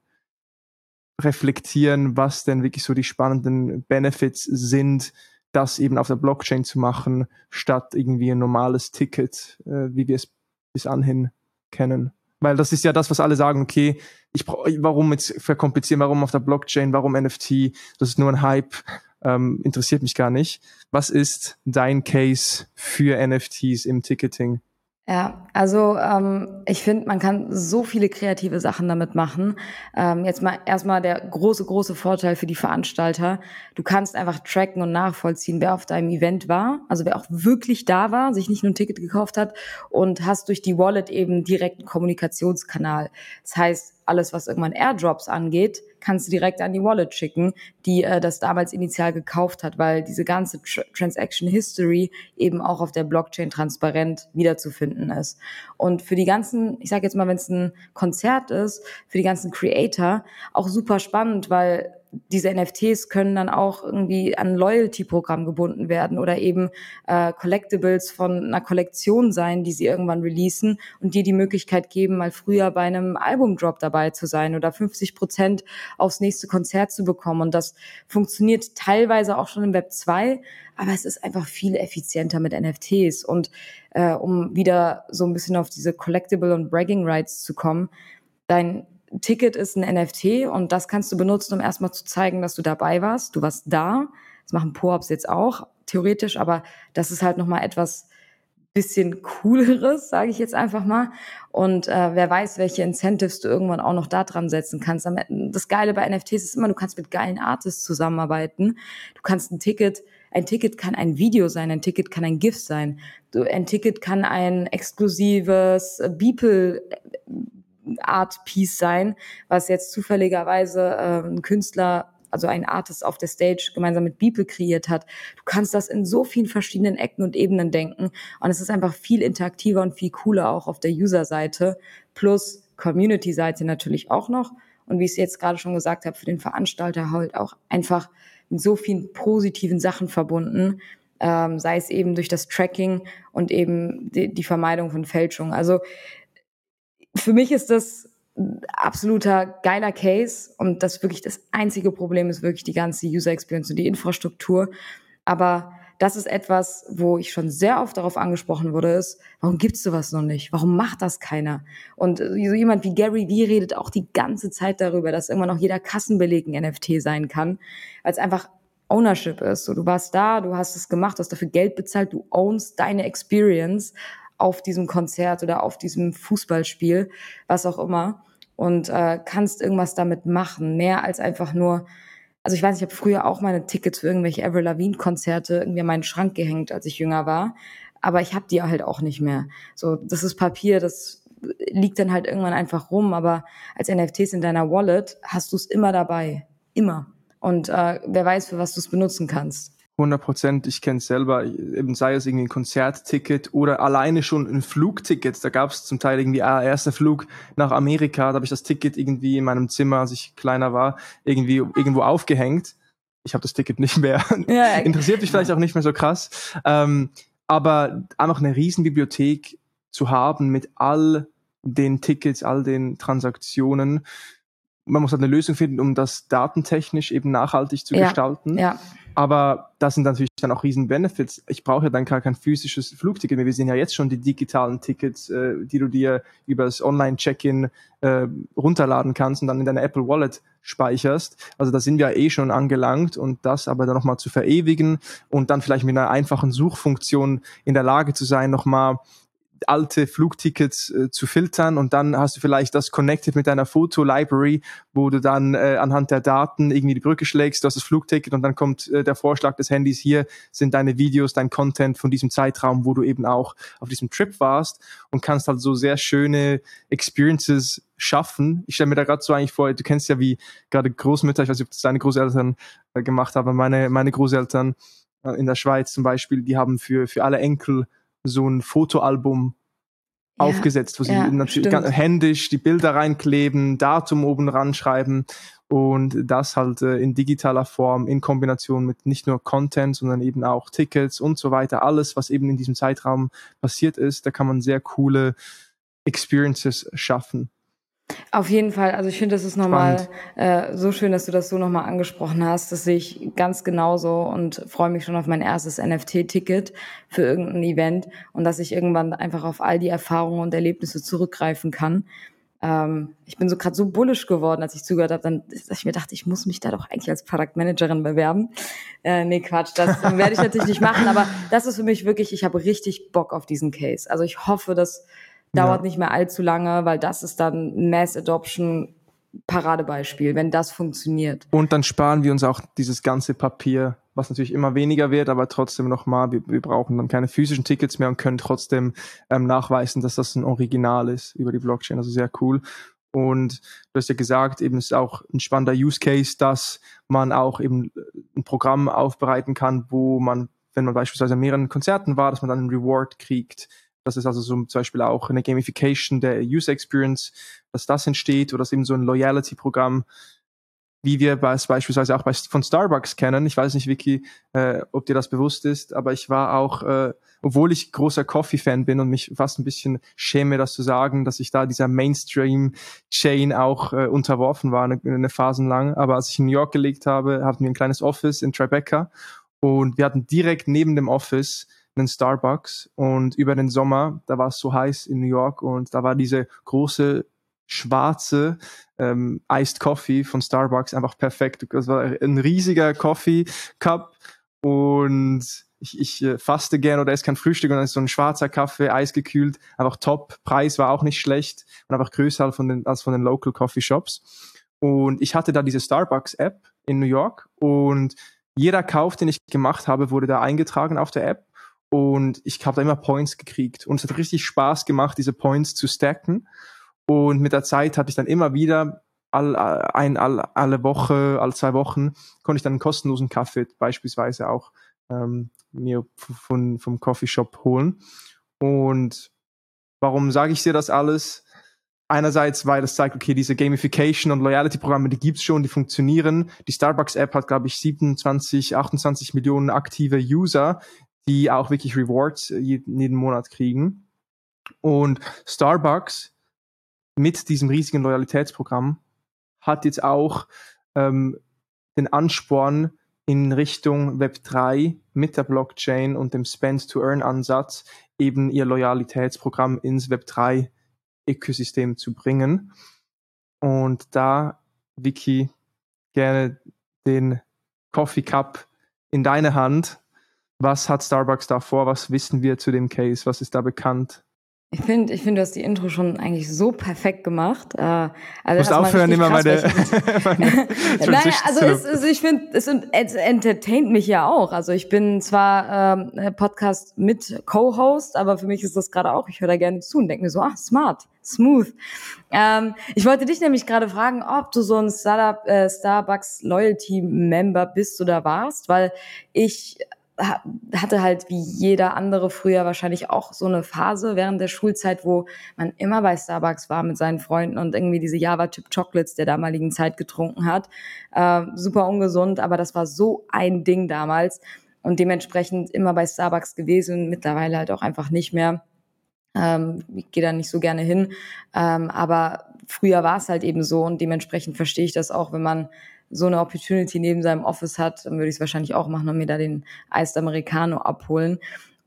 reflektieren, was denn wirklich so die spannenden Benefits sind, das eben auf der Blockchain zu machen, statt irgendwie ein normales Ticket, äh, wie wir es bis anhin kennen. Weil das ist ja das, was alle sagen, okay, ich brauche, warum jetzt verkomplizieren, warum auf der Blockchain, warum NFT, das ist nur ein Hype, ähm, interessiert mich gar nicht. Was ist dein Case für NFTs im Ticketing? Ja, also ähm, ich finde, man kann so viele kreative Sachen damit machen. Ähm, jetzt mal erstmal der große, große Vorteil für die Veranstalter. Du kannst einfach tracken und nachvollziehen, wer auf deinem Event war, also wer auch wirklich da war, sich nicht nur ein Ticket gekauft hat und hast durch die Wallet eben direkten Kommunikationskanal. Das heißt, alles, was irgendwann Airdrops angeht, kannst du direkt an die Wallet schicken, die äh, das damals initial gekauft hat, weil diese ganze Tr Transaction History eben auch auf der Blockchain transparent wiederzufinden ist. Und für die ganzen, ich sage jetzt mal, wenn es ein Konzert ist, für die ganzen Creator auch super spannend, weil diese NFTs können dann auch irgendwie an Loyalty-Programm gebunden werden oder eben äh, Collectibles von einer Kollektion sein, die sie irgendwann releasen und dir die Möglichkeit geben, mal früher bei einem Albumdrop dabei zu sein oder 50 Prozent aufs nächste Konzert zu bekommen. Und das funktioniert teilweise auch schon im Web 2, aber es ist einfach viel effizienter mit NFTs. Und äh, um wieder so ein bisschen auf diese Collectible und Bragging Rights zu kommen, dein Ticket ist ein NFT und das kannst du benutzen, um erstmal zu zeigen, dass du dabei warst. Du warst da. Das machen Po-Ups jetzt auch, theoretisch, aber das ist halt nochmal etwas bisschen cooleres, sage ich jetzt einfach mal. Und äh, wer weiß, welche Incentives du irgendwann auch noch da dran setzen kannst. Das Geile bei NFTs ist immer, du kannst mit geilen Artists zusammenarbeiten. Du kannst ein Ticket, ein Ticket kann ein Video sein, ein Ticket kann ein GIF sein. Du, ein Ticket kann ein exklusives Beeple Art Piece sein, was jetzt zufälligerweise äh, ein Künstler also ein Artist auf der Stage gemeinsam mit Beeple kreiert hat. Du kannst das in so vielen verschiedenen Ecken und Ebenen denken und es ist einfach viel interaktiver und viel cooler auch auf der User-Seite plus Community-Seite natürlich auch noch und wie ich es jetzt gerade schon gesagt habe, für den Veranstalter halt auch einfach mit so vielen positiven Sachen verbunden, ähm, sei es eben durch das Tracking und eben die, die Vermeidung von Fälschung. Also für mich ist das absoluter geiler Case und das wirklich das einzige Problem ist wirklich die ganze User Experience und die Infrastruktur. Aber das ist etwas, wo ich schon sehr oft darauf angesprochen wurde, ist, warum gibt's sowas noch nicht? Warum macht das keiner? Und so jemand wie Gary Vee redet auch die ganze Zeit darüber, dass immer noch jeder Kassenbeleg ein NFT sein kann, weil es einfach Ownership ist. So, du warst da, du hast es gemacht, du hast dafür Geld bezahlt, du ownst deine Experience auf diesem Konzert oder auf diesem Fußballspiel, was auch immer und äh, kannst irgendwas damit machen, mehr als einfach nur also ich weiß, ich habe früher auch meine Tickets für irgendwelche Avril Lavigne Konzerte irgendwie an meinen Schrank gehängt, als ich jünger war, aber ich habe die halt auch nicht mehr. So, das ist Papier, das liegt dann halt irgendwann einfach rum, aber als NFTs in deiner Wallet hast du es immer dabei, immer. Und äh, wer weiß, für was du es benutzen kannst. 100 Prozent, ich kenne es selber, eben sei es irgendwie ein Konzertticket oder alleine schon ein Flugticket. Da gab es zum Teil irgendwie, ah, erster Flug nach Amerika, da habe ich das Ticket irgendwie in meinem Zimmer, als ich kleiner war, irgendwie irgendwo aufgehängt. Ich habe das Ticket nicht mehr. Ja, Interessiert mich vielleicht auch nicht mehr so krass. Ähm, aber einfach eine Riesenbibliothek zu haben mit all den Tickets, all den Transaktionen. Man muss halt eine Lösung finden, um das datentechnisch eben nachhaltig zu ja, gestalten. Ja. Aber das sind natürlich dann auch riesen Benefits. Ich brauche ja dann gar kein physisches Flugticket mehr. Wir sehen ja jetzt schon die digitalen Tickets, äh, die du dir über das Online-Check-in äh, runterladen kannst und dann in deiner Apple Wallet speicherst. Also da sind wir eh schon angelangt und das aber dann nochmal zu verewigen und dann vielleicht mit einer einfachen Suchfunktion in der Lage zu sein, nochmal alte Flugtickets äh, zu filtern und dann hast du vielleicht das connected mit deiner Foto-Library, wo du dann äh, anhand der Daten irgendwie die Brücke schlägst, du hast das Flugticket und dann kommt äh, der Vorschlag des Handys, hier sind deine Videos, dein Content von diesem Zeitraum, wo du eben auch auf diesem Trip warst und kannst halt so sehr schöne Experiences schaffen. Ich stelle mir da gerade so eigentlich vor, du kennst ja wie gerade Großmütter, ich weiß nicht, ob das deine Großeltern äh, gemacht haben, meine, meine Großeltern äh, in der Schweiz zum Beispiel, die haben für, für alle Enkel so ein Fotoalbum ja, aufgesetzt, wo sie ja, natürlich ganz händisch die Bilder reinkleben, Datum oben ranschreiben und das halt äh, in digitaler Form in Kombination mit nicht nur Content, sondern eben auch Tickets und so weiter. Alles, was eben in diesem Zeitraum passiert ist, da kann man sehr coole Experiences schaffen. Auf jeden Fall. Also ich finde, das ist nochmal äh, so schön, dass du das so nochmal angesprochen hast. Das sehe ich ganz genauso und freue mich schon auf mein erstes NFT-Ticket für irgendein Event und dass ich irgendwann einfach auf all die Erfahrungen und Erlebnisse zurückgreifen kann. Ähm, ich bin so gerade so bullisch geworden, als ich zugehört habe, dann, dass ich mir dachte, ich muss mich da doch eigentlich als Product Managerin bewerben. Äh, nee, Quatsch, das werde ich natürlich nicht machen, aber das ist für mich wirklich, ich habe richtig Bock auf diesen Case. Also ich hoffe, dass Dauert ja. nicht mehr allzu lange, weil das ist dann Mass Adoption Paradebeispiel, wenn das funktioniert. Und dann sparen wir uns auch dieses ganze Papier, was natürlich immer weniger wird, aber trotzdem nochmal, wir, wir brauchen dann keine physischen Tickets mehr und können trotzdem ähm, nachweisen, dass das ein Original ist über die Blockchain. Also sehr cool. Und du hast ja gesagt, eben ist auch ein spannender Use Case, dass man auch eben ein Programm aufbereiten kann, wo man, wenn man beispielsweise an mehreren Konzerten war, dass man dann einen Reward kriegt das ist also so zum Beispiel auch eine Gamification der User Experience, dass das entsteht oder dass eben so ein Loyalty-Programm, wie wir beispielsweise auch bei, von Starbucks kennen. Ich weiß nicht, Vicky, äh, ob dir das bewusst ist, aber ich war auch, äh, obwohl ich großer Coffee-Fan bin und mich fast ein bisschen schäme, das zu sagen, dass ich da dieser Mainstream-Chain auch äh, unterworfen war, eine, eine Phase lang. Aber als ich in New York gelegt habe, hatten wir ein kleines Office in Tribeca und wir hatten direkt neben dem Office einen Starbucks und über den Sommer, da war es so heiß in New York und da war diese große schwarze ähm, Iced Coffee von Starbucks einfach perfekt. Das war ein riesiger Coffee Cup und ich, ich äh, faste gern oder esse kein Frühstück und dann ist so ein schwarzer Kaffee, eisgekühlt, einfach top, Preis war auch nicht schlecht und einfach größer als von den, als von den Local Coffee Shops. Und ich hatte da diese Starbucks-App in New York und jeder Kauf, den ich gemacht habe, wurde da eingetragen auf der App und ich habe da immer Points gekriegt und es hat richtig Spaß gemacht, diese Points zu stacken und mit der Zeit hatte ich dann immer wieder all, ein, all, alle Woche, alle zwei Wochen konnte ich dann einen kostenlosen Kaffee beispielsweise auch ähm, mir von, vom Coffeeshop holen. Und warum sage ich dir das alles? Einerseits, weil es zeigt, okay, diese Gamification und Loyalty-Programme, die gibt's schon, die funktionieren. Die Starbucks-App hat, glaube ich, 27, 28 Millionen aktive User, die auch wirklich Rewards jeden, jeden Monat kriegen. Und Starbucks mit diesem riesigen Loyalitätsprogramm hat jetzt auch ähm, den Ansporn in Richtung Web 3 mit der Blockchain und dem Spend-to-Earn-Ansatz eben ihr Loyalitätsprogramm ins Web 3 Ökosystem zu bringen. Und da, Vicky, gerne den Coffee Cup in deine Hand. Was hat Starbucks da vor? Was wissen wir zu dem Case? Was ist da bekannt? Ich finde, ich finde, du hast die Intro schon eigentlich so perfekt gemacht. Äh, also du musst aufhören, immer meine, meine Nein, also es, also ich finde, es, es entertaint mich ja auch. Also ich bin zwar ähm, Podcast mit Co-Host, aber für mich ist das gerade auch, ich höre da gerne zu und denke mir so, ah, smart, smooth. Ähm, ich wollte dich nämlich gerade fragen, ob du so ein Startup, äh, Starbucks Loyalty Member bist oder warst, weil ich hatte halt wie jeder andere früher wahrscheinlich auch so eine Phase während der Schulzeit, wo man immer bei Starbucks war mit seinen Freunden und irgendwie diese Java-Typ Chocolates der damaligen Zeit getrunken hat. Äh, super ungesund, aber das war so ein Ding damals und dementsprechend immer bei Starbucks gewesen, mittlerweile halt auch einfach nicht mehr. Ähm, ich gehe da nicht so gerne hin, ähm, aber früher war es halt eben so und dementsprechend verstehe ich das auch, wenn man so eine Opportunity neben seinem Office hat, dann würde ich es wahrscheinlich auch machen und mir da den Iced Americano abholen.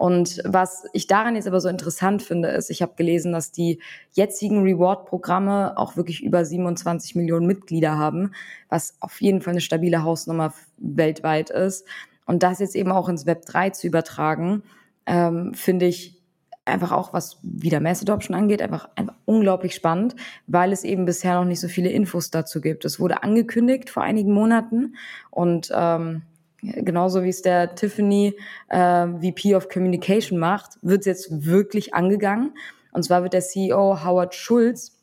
Und was ich daran jetzt aber so interessant finde, ist, ich habe gelesen, dass die jetzigen Reward-Programme auch wirklich über 27 Millionen Mitglieder haben, was auf jeden Fall eine stabile Hausnummer weltweit ist. Und das jetzt eben auch ins Web 3 zu übertragen, ähm, finde ich einfach auch, was wieder Mass Adoption angeht, einfach, einfach unglaublich spannend, weil es eben bisher noch nicht so viele Infos dazu gibt. Es wurde angekündigt vor einigen Monaten und ähm, genauso wie es der Tiffany äh, VP of Communication macht, wird es jetzt wirklich angegangen. Und zwar wird der CEO Howard Schulz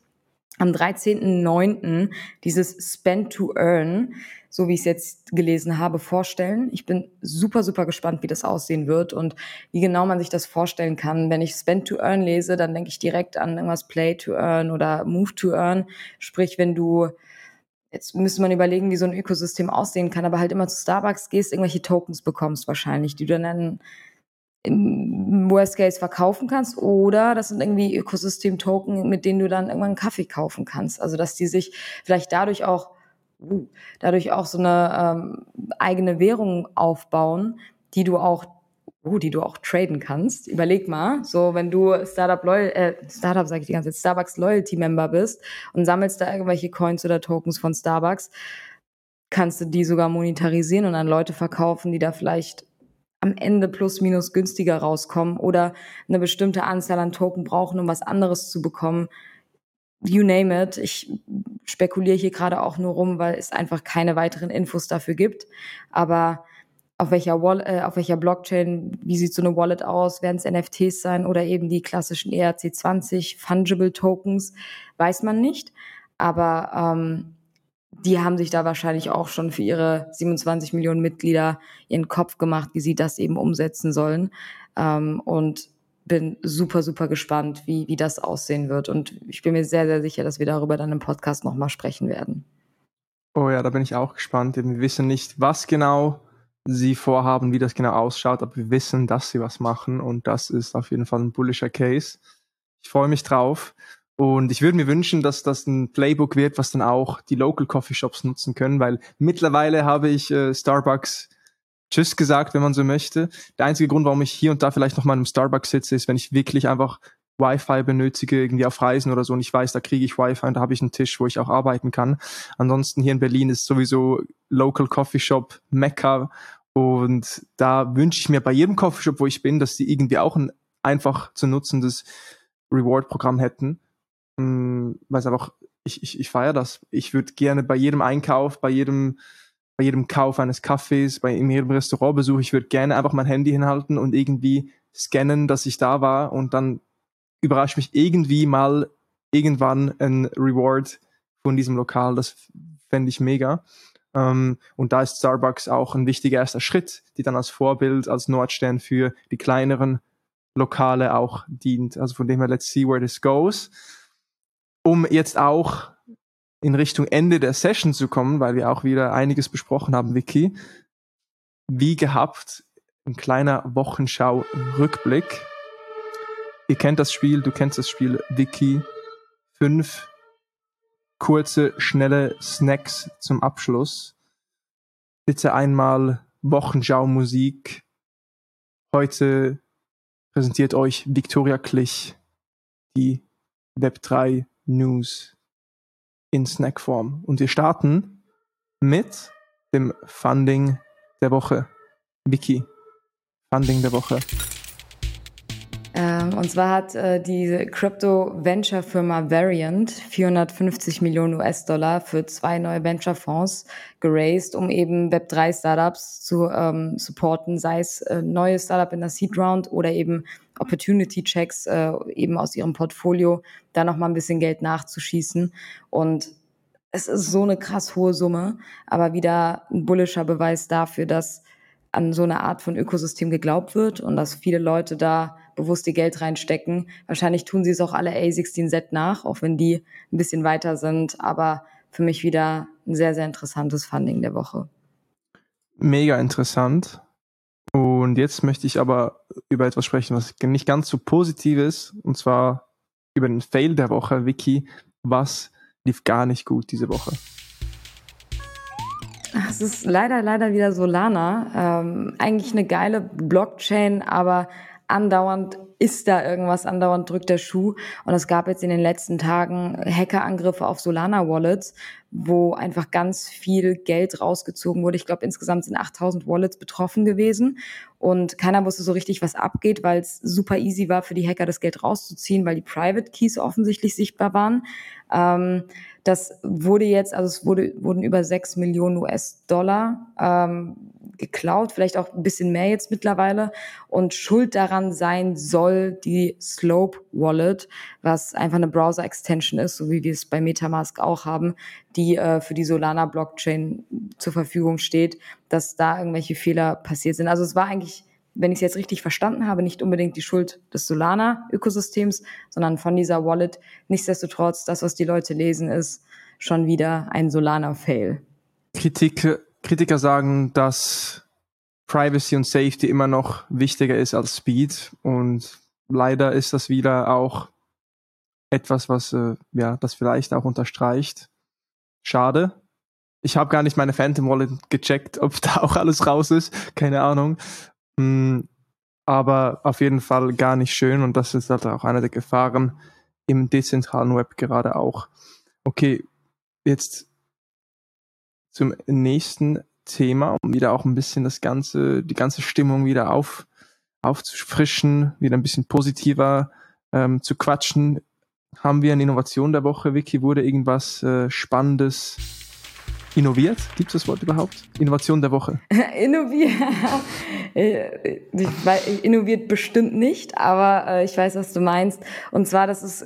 am 13.09. dieses Spend to Earn so wie ich es jetzt gelesen habe, vorstellen. Ich bin super, super gespannt, wie das aussehen wird und wie genau man sich das vorstellen kann. Wenn ich Spend to Earn lese, dann denke ich direkt an irgendwas Play to Earn oder Move to Earn. Sprich, wenn du Jetzt müsste man überlegen, wie so ein Ökosystem aussehen kann, aber halt immer zu Starbucks gehst, irgendwelche Tokens bekommst wahrscheinlich, die du dann im Worst Case verkaufen kannst oder das sind irgendwie Ökosystem-Token, mit denen du dann irgendwann einen Kaffee kaufen kannst. Also dass die sich vielleicht dadurch auch uh, dadurch auch so eine ähm, eigene Währung aufbauen, die du auch uh, die du auch traden kannst. Überleg mal, so wenn du Startup Loyal, äh, Startup sage ich die ganze Zeit, Starbucks Loyalty Member bist und sammelst da irgendwelche Coins oder Tokens von Starbucks, kannst du die sogar monetarisieren und an Leute verkaufen, die da vielleicht am Ende plus minus günstiger rauskommen oder eine bestimmte Anzahl an Token brauchen, um was anderes zu bekommen. You name it. Ich spekuliere hier gerade auch nur rum, weil es einfach keine weiteren Infos dafür gibt. Aber auf welcher, Wall äh, auf welcher Blockchain, wie sieht so eine Wallet aus, werden es NFTs sein oder eben die klassischen ERC20 Fungible Tokens, weiß man nicht. Aber ähm, die haben sich da wahrscheinlich auch schon für ihre 27 Millionen Mitglieder ihren Kopf gemacht, wie sie das eben umsetzen sollen. Ähm, und bin super, super gespannt, wie, wie das aussehen wird. Und ich bin mir sehr, sehr sicher, dass wir darüber dann im Podcast nochmal sprechen werden. Oh ja, da bin ich auch gespannt. Wir wissen nicht, was genau sie vorhaben, wie das genau ausschaut, aber wir wissen, dass sie was machen und das ist auf jeden Fall ein bullischer Case. Ich freue mich drauf und ich würde mir wünschen, dass das ein Playbook wird, was dann auch die Local Coffee Shops nutzen können, weil mittlerweile habe ich äh, Starbucks Tschüss gesagt, wenn man so möchte. Der einzige Grund, warum ich hier und da vielleicht noch mal im Starbucks sitze, ist, wenn ich wirklich einfach Wi-Fi benötige, irgendwie auf Reisen oder so und ich weiß, da kriege ich Wi-Fi und da habe ich einen Tisch, wo ich auch arbeiten kann. Ansonsten hier in Berlin ist sowieso Local Coffee Shop Mecca Und da wünsche ich mir bei jedem Coffeeshop, wo ich bin, dass die irgendwie auch ein einfach zu nutzendes Reward-Programm hätten. Mm, weil es einfach, ich, ich, ich feiere das. Ich würde gerne bei jedem Einkauf, bei jedem, bei jedem Kauf eines Kaffees, bei jedem Restaurantbesuch, ich würde gerne einfach mein Handy hinhalten und irgendwie scannen, dass ich da war und dann überrascht mich irgendwie mal irgendwann ein Reward von diesem Lokal. Das fände ich mega. Ähm, und da ist Starbucks auch ein wichtiger erster Schritt, die dann als Vorbild, als Nordstern für die kleineren Lokale auch dient. Also von dem her, let's see where this goes. Um jetzt auch in Richtung Ende der Session zu kommen, weil wir auch wieder einiges besprochen haben, Vicky. Wie gehabt, ein kleiner Wochenschau-Rückblick. Ihr kennt das Spiel, du kennst das Spiel, Vicky. Fünf kurze, schnelle Snacks zum Abschluss. Bitte einmal Wochenschau-Musik. Heute präsentiert euch Victoria Klich die Web3 News in Snackform. Und wir starten mit dem Funding der Woche. Vicky, Funding der Woche. Ähm, und zwar hat äh, die Crypto-Venture-Firma Variant 450 Millionen US-Dollar für zwei neue Venture-Fonds geraced, um eben Web3-Startups zu ähm, supporten, sei es äh, neue Startup in der Seed-Round oder eben Opportunity-Checks äh, eben aus ihrem Portfolio, da nochmal ein bisschen Geld nachzuschießen. Und es ist so eine krass hohe Summe, aber wieder ein bullischer Beweis dafür, dass an so eine Art von Ökosystem geglaubt wird und dass viele Leute da bewusst ihr Geld reinstecken. Wahrscheinlich tun sie es auch alle A16Z nach, auch wenn die ein bisschen weiter sind. Aber für mich wieder ein sehr, sehr interessantes Funding der Woche. Mega interessant. Und jetzt möchte ich aber über etwas sprechen, was nicht ganz so positiv ist, und zwar über den Fail der Woche. Vicky, was lief gar nicht gut diese Woche? Es ist leider, leider wieder Solana. Ähm, eigentlich eine geile Blockchain, aber andauernd ist da irgendwas, andauernd drückt der Schuh. Und es gab jetzt in den letzten Tagen Hackerangriffe auf Solana-Wallets, wo einfach ganz viel Geld rausgezogen wurde. Ich glaube, insgesamt sind 8000 Wallets betroffen gewesen. Und keiner wusste so richtig, was abgeht, weil es super easy war für die Hacker, das Geld rauszuziehen, weil die Private Keys offensichtlich sichtbar waren. Ähm, das wurde jetzt, also es wurde, wurden über 6 Millionen US-Dollar ähm, geklaut, vielleicht auch ein bisschen mehr jetzt mittlerweile. Und Schuld daran sein soll die Slope Wallet, was einfach eine Browser-Extension ist, so wie wir es bei Metamask auch haben, die äh, für die Solana-Blockchain zur Verfügung steht, dass da irgendwelche Fehler passiert sind. Also es war eigentlich wenn ich es jetzt richtig verstanden habe, nicht unbedingt die Schuld des Solana-Ökosystems, sondern von dieser Wallet. Nichtsdestotrotz, das, was die Leute lesen, ist schon wieder ein Solana-Fail. Kritik, Kritiker sagen, dass Privacy und Safety immer noch wichtiger ist als Speed und leider ist das wieder auch etwas, was äh, ja das vielleicht auch unterstreicht. Schade. Ich habe gar nicht meine Phantom Wallet gecheckt, ob da auch alles raus ist. Keine Ahnung. Hm, aber auf jeden Fall gar nicht schön und das ist halt auch eine der Gefahren im dezentralen Web gerade auch. Okay, jetzt zum nächsten Thema, um wieder auch ein bisschen das ganze, die ganze Stimmung wieder auf, aufzufrischen, wieder ein bisschen positiver ähm, zu quatschen. Haben wir eine Innovation der Woche, Vicky? Wurde irgendwas äh, Spannendes Innoviert? Gibt es das Wort überhaupt? Innovation der Woche. Innoviert. Äh, innoviert bestimmt nicht, aber äh, ich weiß, was du meinst. Und zwar, das ist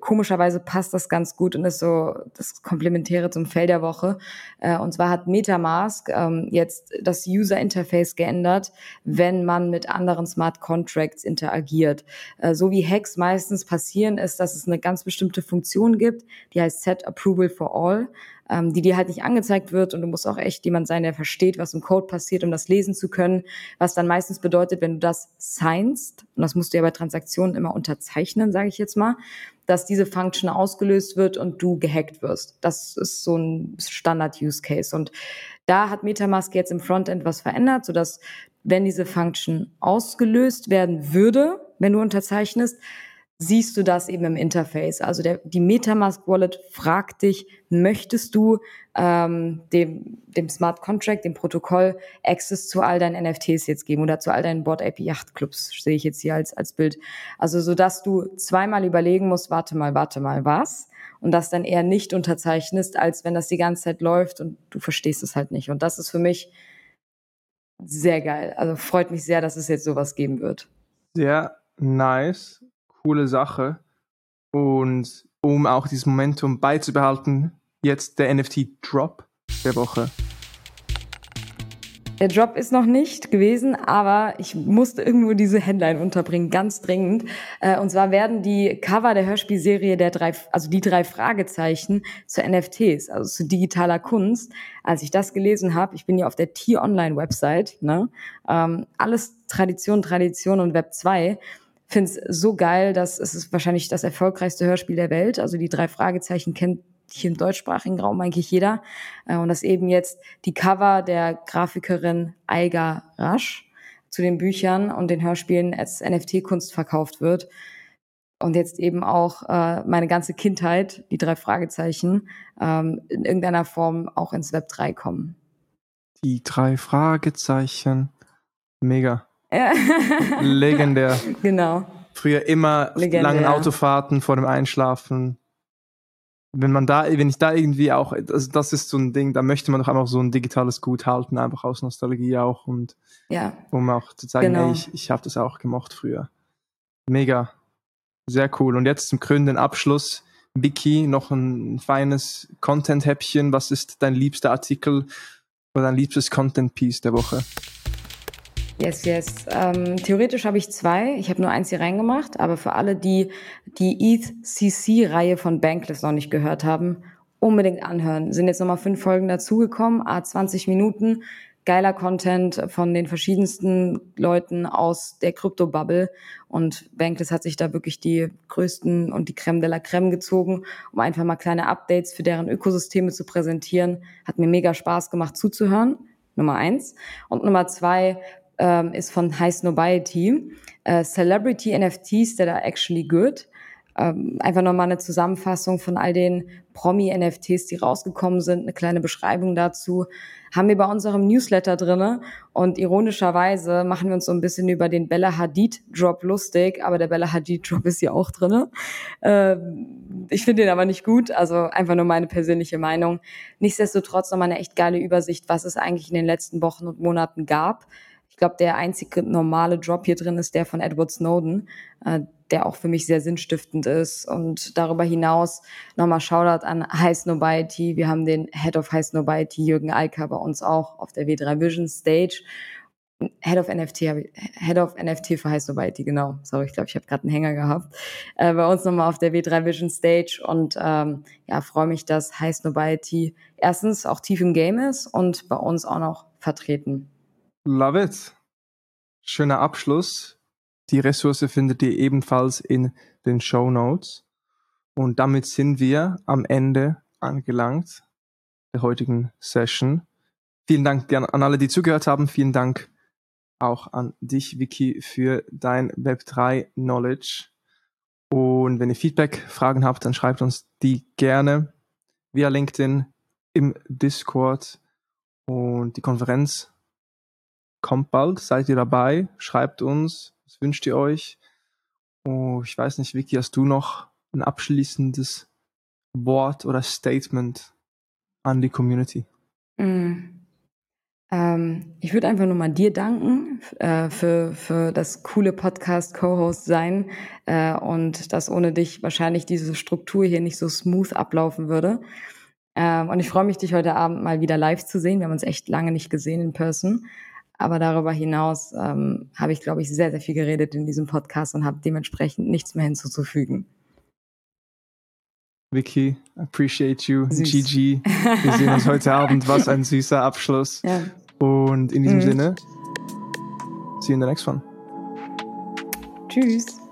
komischerweise passt das ganz gut und ist so das Komplementäre zum Fell der Woche. Äh, und zwar hat Metamask ähm, jetzt das User Interface geändert, wenn man mit anderen Smart Contracts interagiert. so wie Hacks meistens passieren, ist, dass es eine ganz bestimmte Funktion gibt, die heißt Set Approval for All ähm, die dir halt nicht angezeigt wird und du musst auch echt jemand sein, der versteht, was im Code passiert, um das lesen zu können, was dann meistens bedeutet, wenn du das signst, und das musst du ja bei Transaktionen immer unterzeichnen, sage ich jetzt mal, dass diese Function ausgelöst wird und du gehackt wirst. Das ist so ein Standard-Use-Case. Und da hat Metamask jetzt im Frontend was verändert, sodass wenn diese Function ausgelöst werden würde, wenn du unterzeichnest, siehst du das eben im Interface. Also der, die MetaMask Wallet fragt dich, möchtest du ähm, dem, dem Smart Contract, dem Protokoll, Access zu all deinen NFTs jetzt geben oder zu all deinen Board AP Yacht Clubs, sehe ich jetzt hier als, als Bild. Also so dass du zweimal überlegen musst, warte mal, warte mal, was? Und das dann eher nicht unterzeichnest, als wenn das die ganze Zeit läuft und du verstehst es halt nicht. Und das ist für mich sehr geil. Also freut mich sehr, dass es jetzt sowas geben wird. Sehr nice coole Sache. Und um auch dieses Momentum beizubehalten, jetzt der NFT-Drop der Woche. Der Drop ist noch nicht gewesen, aber ich musste irgendwo diese Headline unterbringen, ganz dringend. Äh, und zwar werden die Cover der Hörspielserie der drei, also die drei Fragezeichen zu NFTs, also zu digitaler Kunst. Als ich das gelesen habe, ich bin ja auf der T-Online-Website, ne? Ähm, alles Tradition, Tradition und Web 2 finde es so geil, dass es ist wahrscheinlich das erfolgreichste Hörspiel der Welt. Also die drei Fragezeichen kennt hier im deutschsprachigen Raum eigentlich jeder. Äh, und dass eben jetzt die Cover der Grafikerin Eiga Rasch zu den Büchern und den Hörspielen als NFT-Kunst verkauft wird. Und jetzt eben auch äh, meine ganze Kindheit, die drei Fragezeichen, ähm, in irgendeiner Form auch ins Web 3 kommen. Die drei Fragezeichen. Mega. Legendär. Genau. Früher immer Legendär. langen Autofahrten vor dem Einschlafen. Wenn man da, wenn ich da irgendwie auch, also das ist so ein Ding, da möchte man doch einfach so ein digitales Gut halten, einfach aus Nostalgie auch und ja. um auch zu zeigen, genau. ey, ich, ich habe das auch gemacht früher. Mega. Sehr cool. Und jetzt zum krönenden Abschluss. Vicky, noch ein feines Content-Häppchen. Was ist dein liebster Artikel oder dein liebstes Content-Piece der Woche? Yes, yes. Ähm, theoretisch habe ich zwei. Ich habe nur eins hier reingemacht, aber für alle, die die ETH-CC-Reihe von Bankless noch nicht gehört haben, unbedingt anhören. Sind jetzt nochmal fünf Folgen dazugekommen, a 20 Minuten. Geiler Content von den verschiedensten Leuten aus der Krypto-Bubble. Und Bankless hat sich da wirklich die größten und die Creme de la Creme gezogen, um einfach mal kleine Updates für deren Ökosysteme zu präsentieren. Hat mir mega Spaß gemacht zuzuhören. Nummer eins. Und Nummer zwei, ähm, ist von High Snobiety. Äh, Celebrity NFTs that are actually good. Ähm, einfach nochmal eine Zusammenfassung von all den Promi-NFTs, die rausgekommen sind, eine kleine Beschreibung dazu. Haben wir bei unserem Newsletter drinne und ironischerweise machen wir uns so ein bisschen über den Bella Hadid Drop lustig, aber der Bella Hadid Drop ist ja auch drinne. Ähm, ich finde den aber nicht gut, also einfach nur meine persönliche Meinung. Nichtsdestotrotz nochmal eine echt geile Übersicht, was es eigentlich in den letzten Wochen und Monaten gab ich glaube, der einzige normale Drop hier drin ist der von Edward Snowden, äh, der auch für mich sehr sinnstiftend ist. Und darüber hinaus nochmal Shoutout an High Snobiety. Wir haben den Head of High Snobiety, Jürgen Alka, bei uns auch auf der W3 Vision Stage. Head of NFT, Head of NFT für High Snobiety, genau. Sorry, ich glaube, ich habe gerade einen Hänger gehabt. Äh, bei uns nochmal auf der W3 Vision Stage und ähm, ja, freue mich, dass High Snobiety erstens auch tief im Game ist und bei uns auch noch vertreten. Love it. Schöner Abschluss. Die Ressource findet ihr ebenfalls in den Show Notes. Und damit sind wir am Ende angelangt der heutigen Session. Vielen Dank an alle, die zugehört haben. Vielen Dank auch an dich, Vicky, für dein Web3 Knowledge. Und wenn ihr Feedback, Fragen habt, dann schreibt uns die gerne via LinkedIn im Discord. Und die Konferenz kommt bald, seid ihr dabei, schreibt uns, was wünscht ihr euch? Oh, ich weiß nicht, Vicky, hast du noch ein abschließendes Wort oder Statement an die Community? Mm. Ähm, ich würde einfach nur mal dir danken äh, für, für das coole Podcast-Co-Host sein äh, und dass ohne dich wahrscheinlich diese Struktur hier nicht so smooth ablaufen würde. Ähm, und ich freue mich, dich heute Abend mal wieder live zu sehen. Wir haben uns echt lange nicht gesehen in Person. Aber darüber hinaus ähm, habe ich, glaube ich, sehr, sehr viel geredet in diesem Podcast und habe dementsprechend nichts mehr hinzuzufügen. Vicky, appreciate you. Süß. GG. Wir sehen uns heute Abend. Was ein süßer Abschluss. Ja. Und in diesem mhm. Sinne, see you in the next one. Tschüss.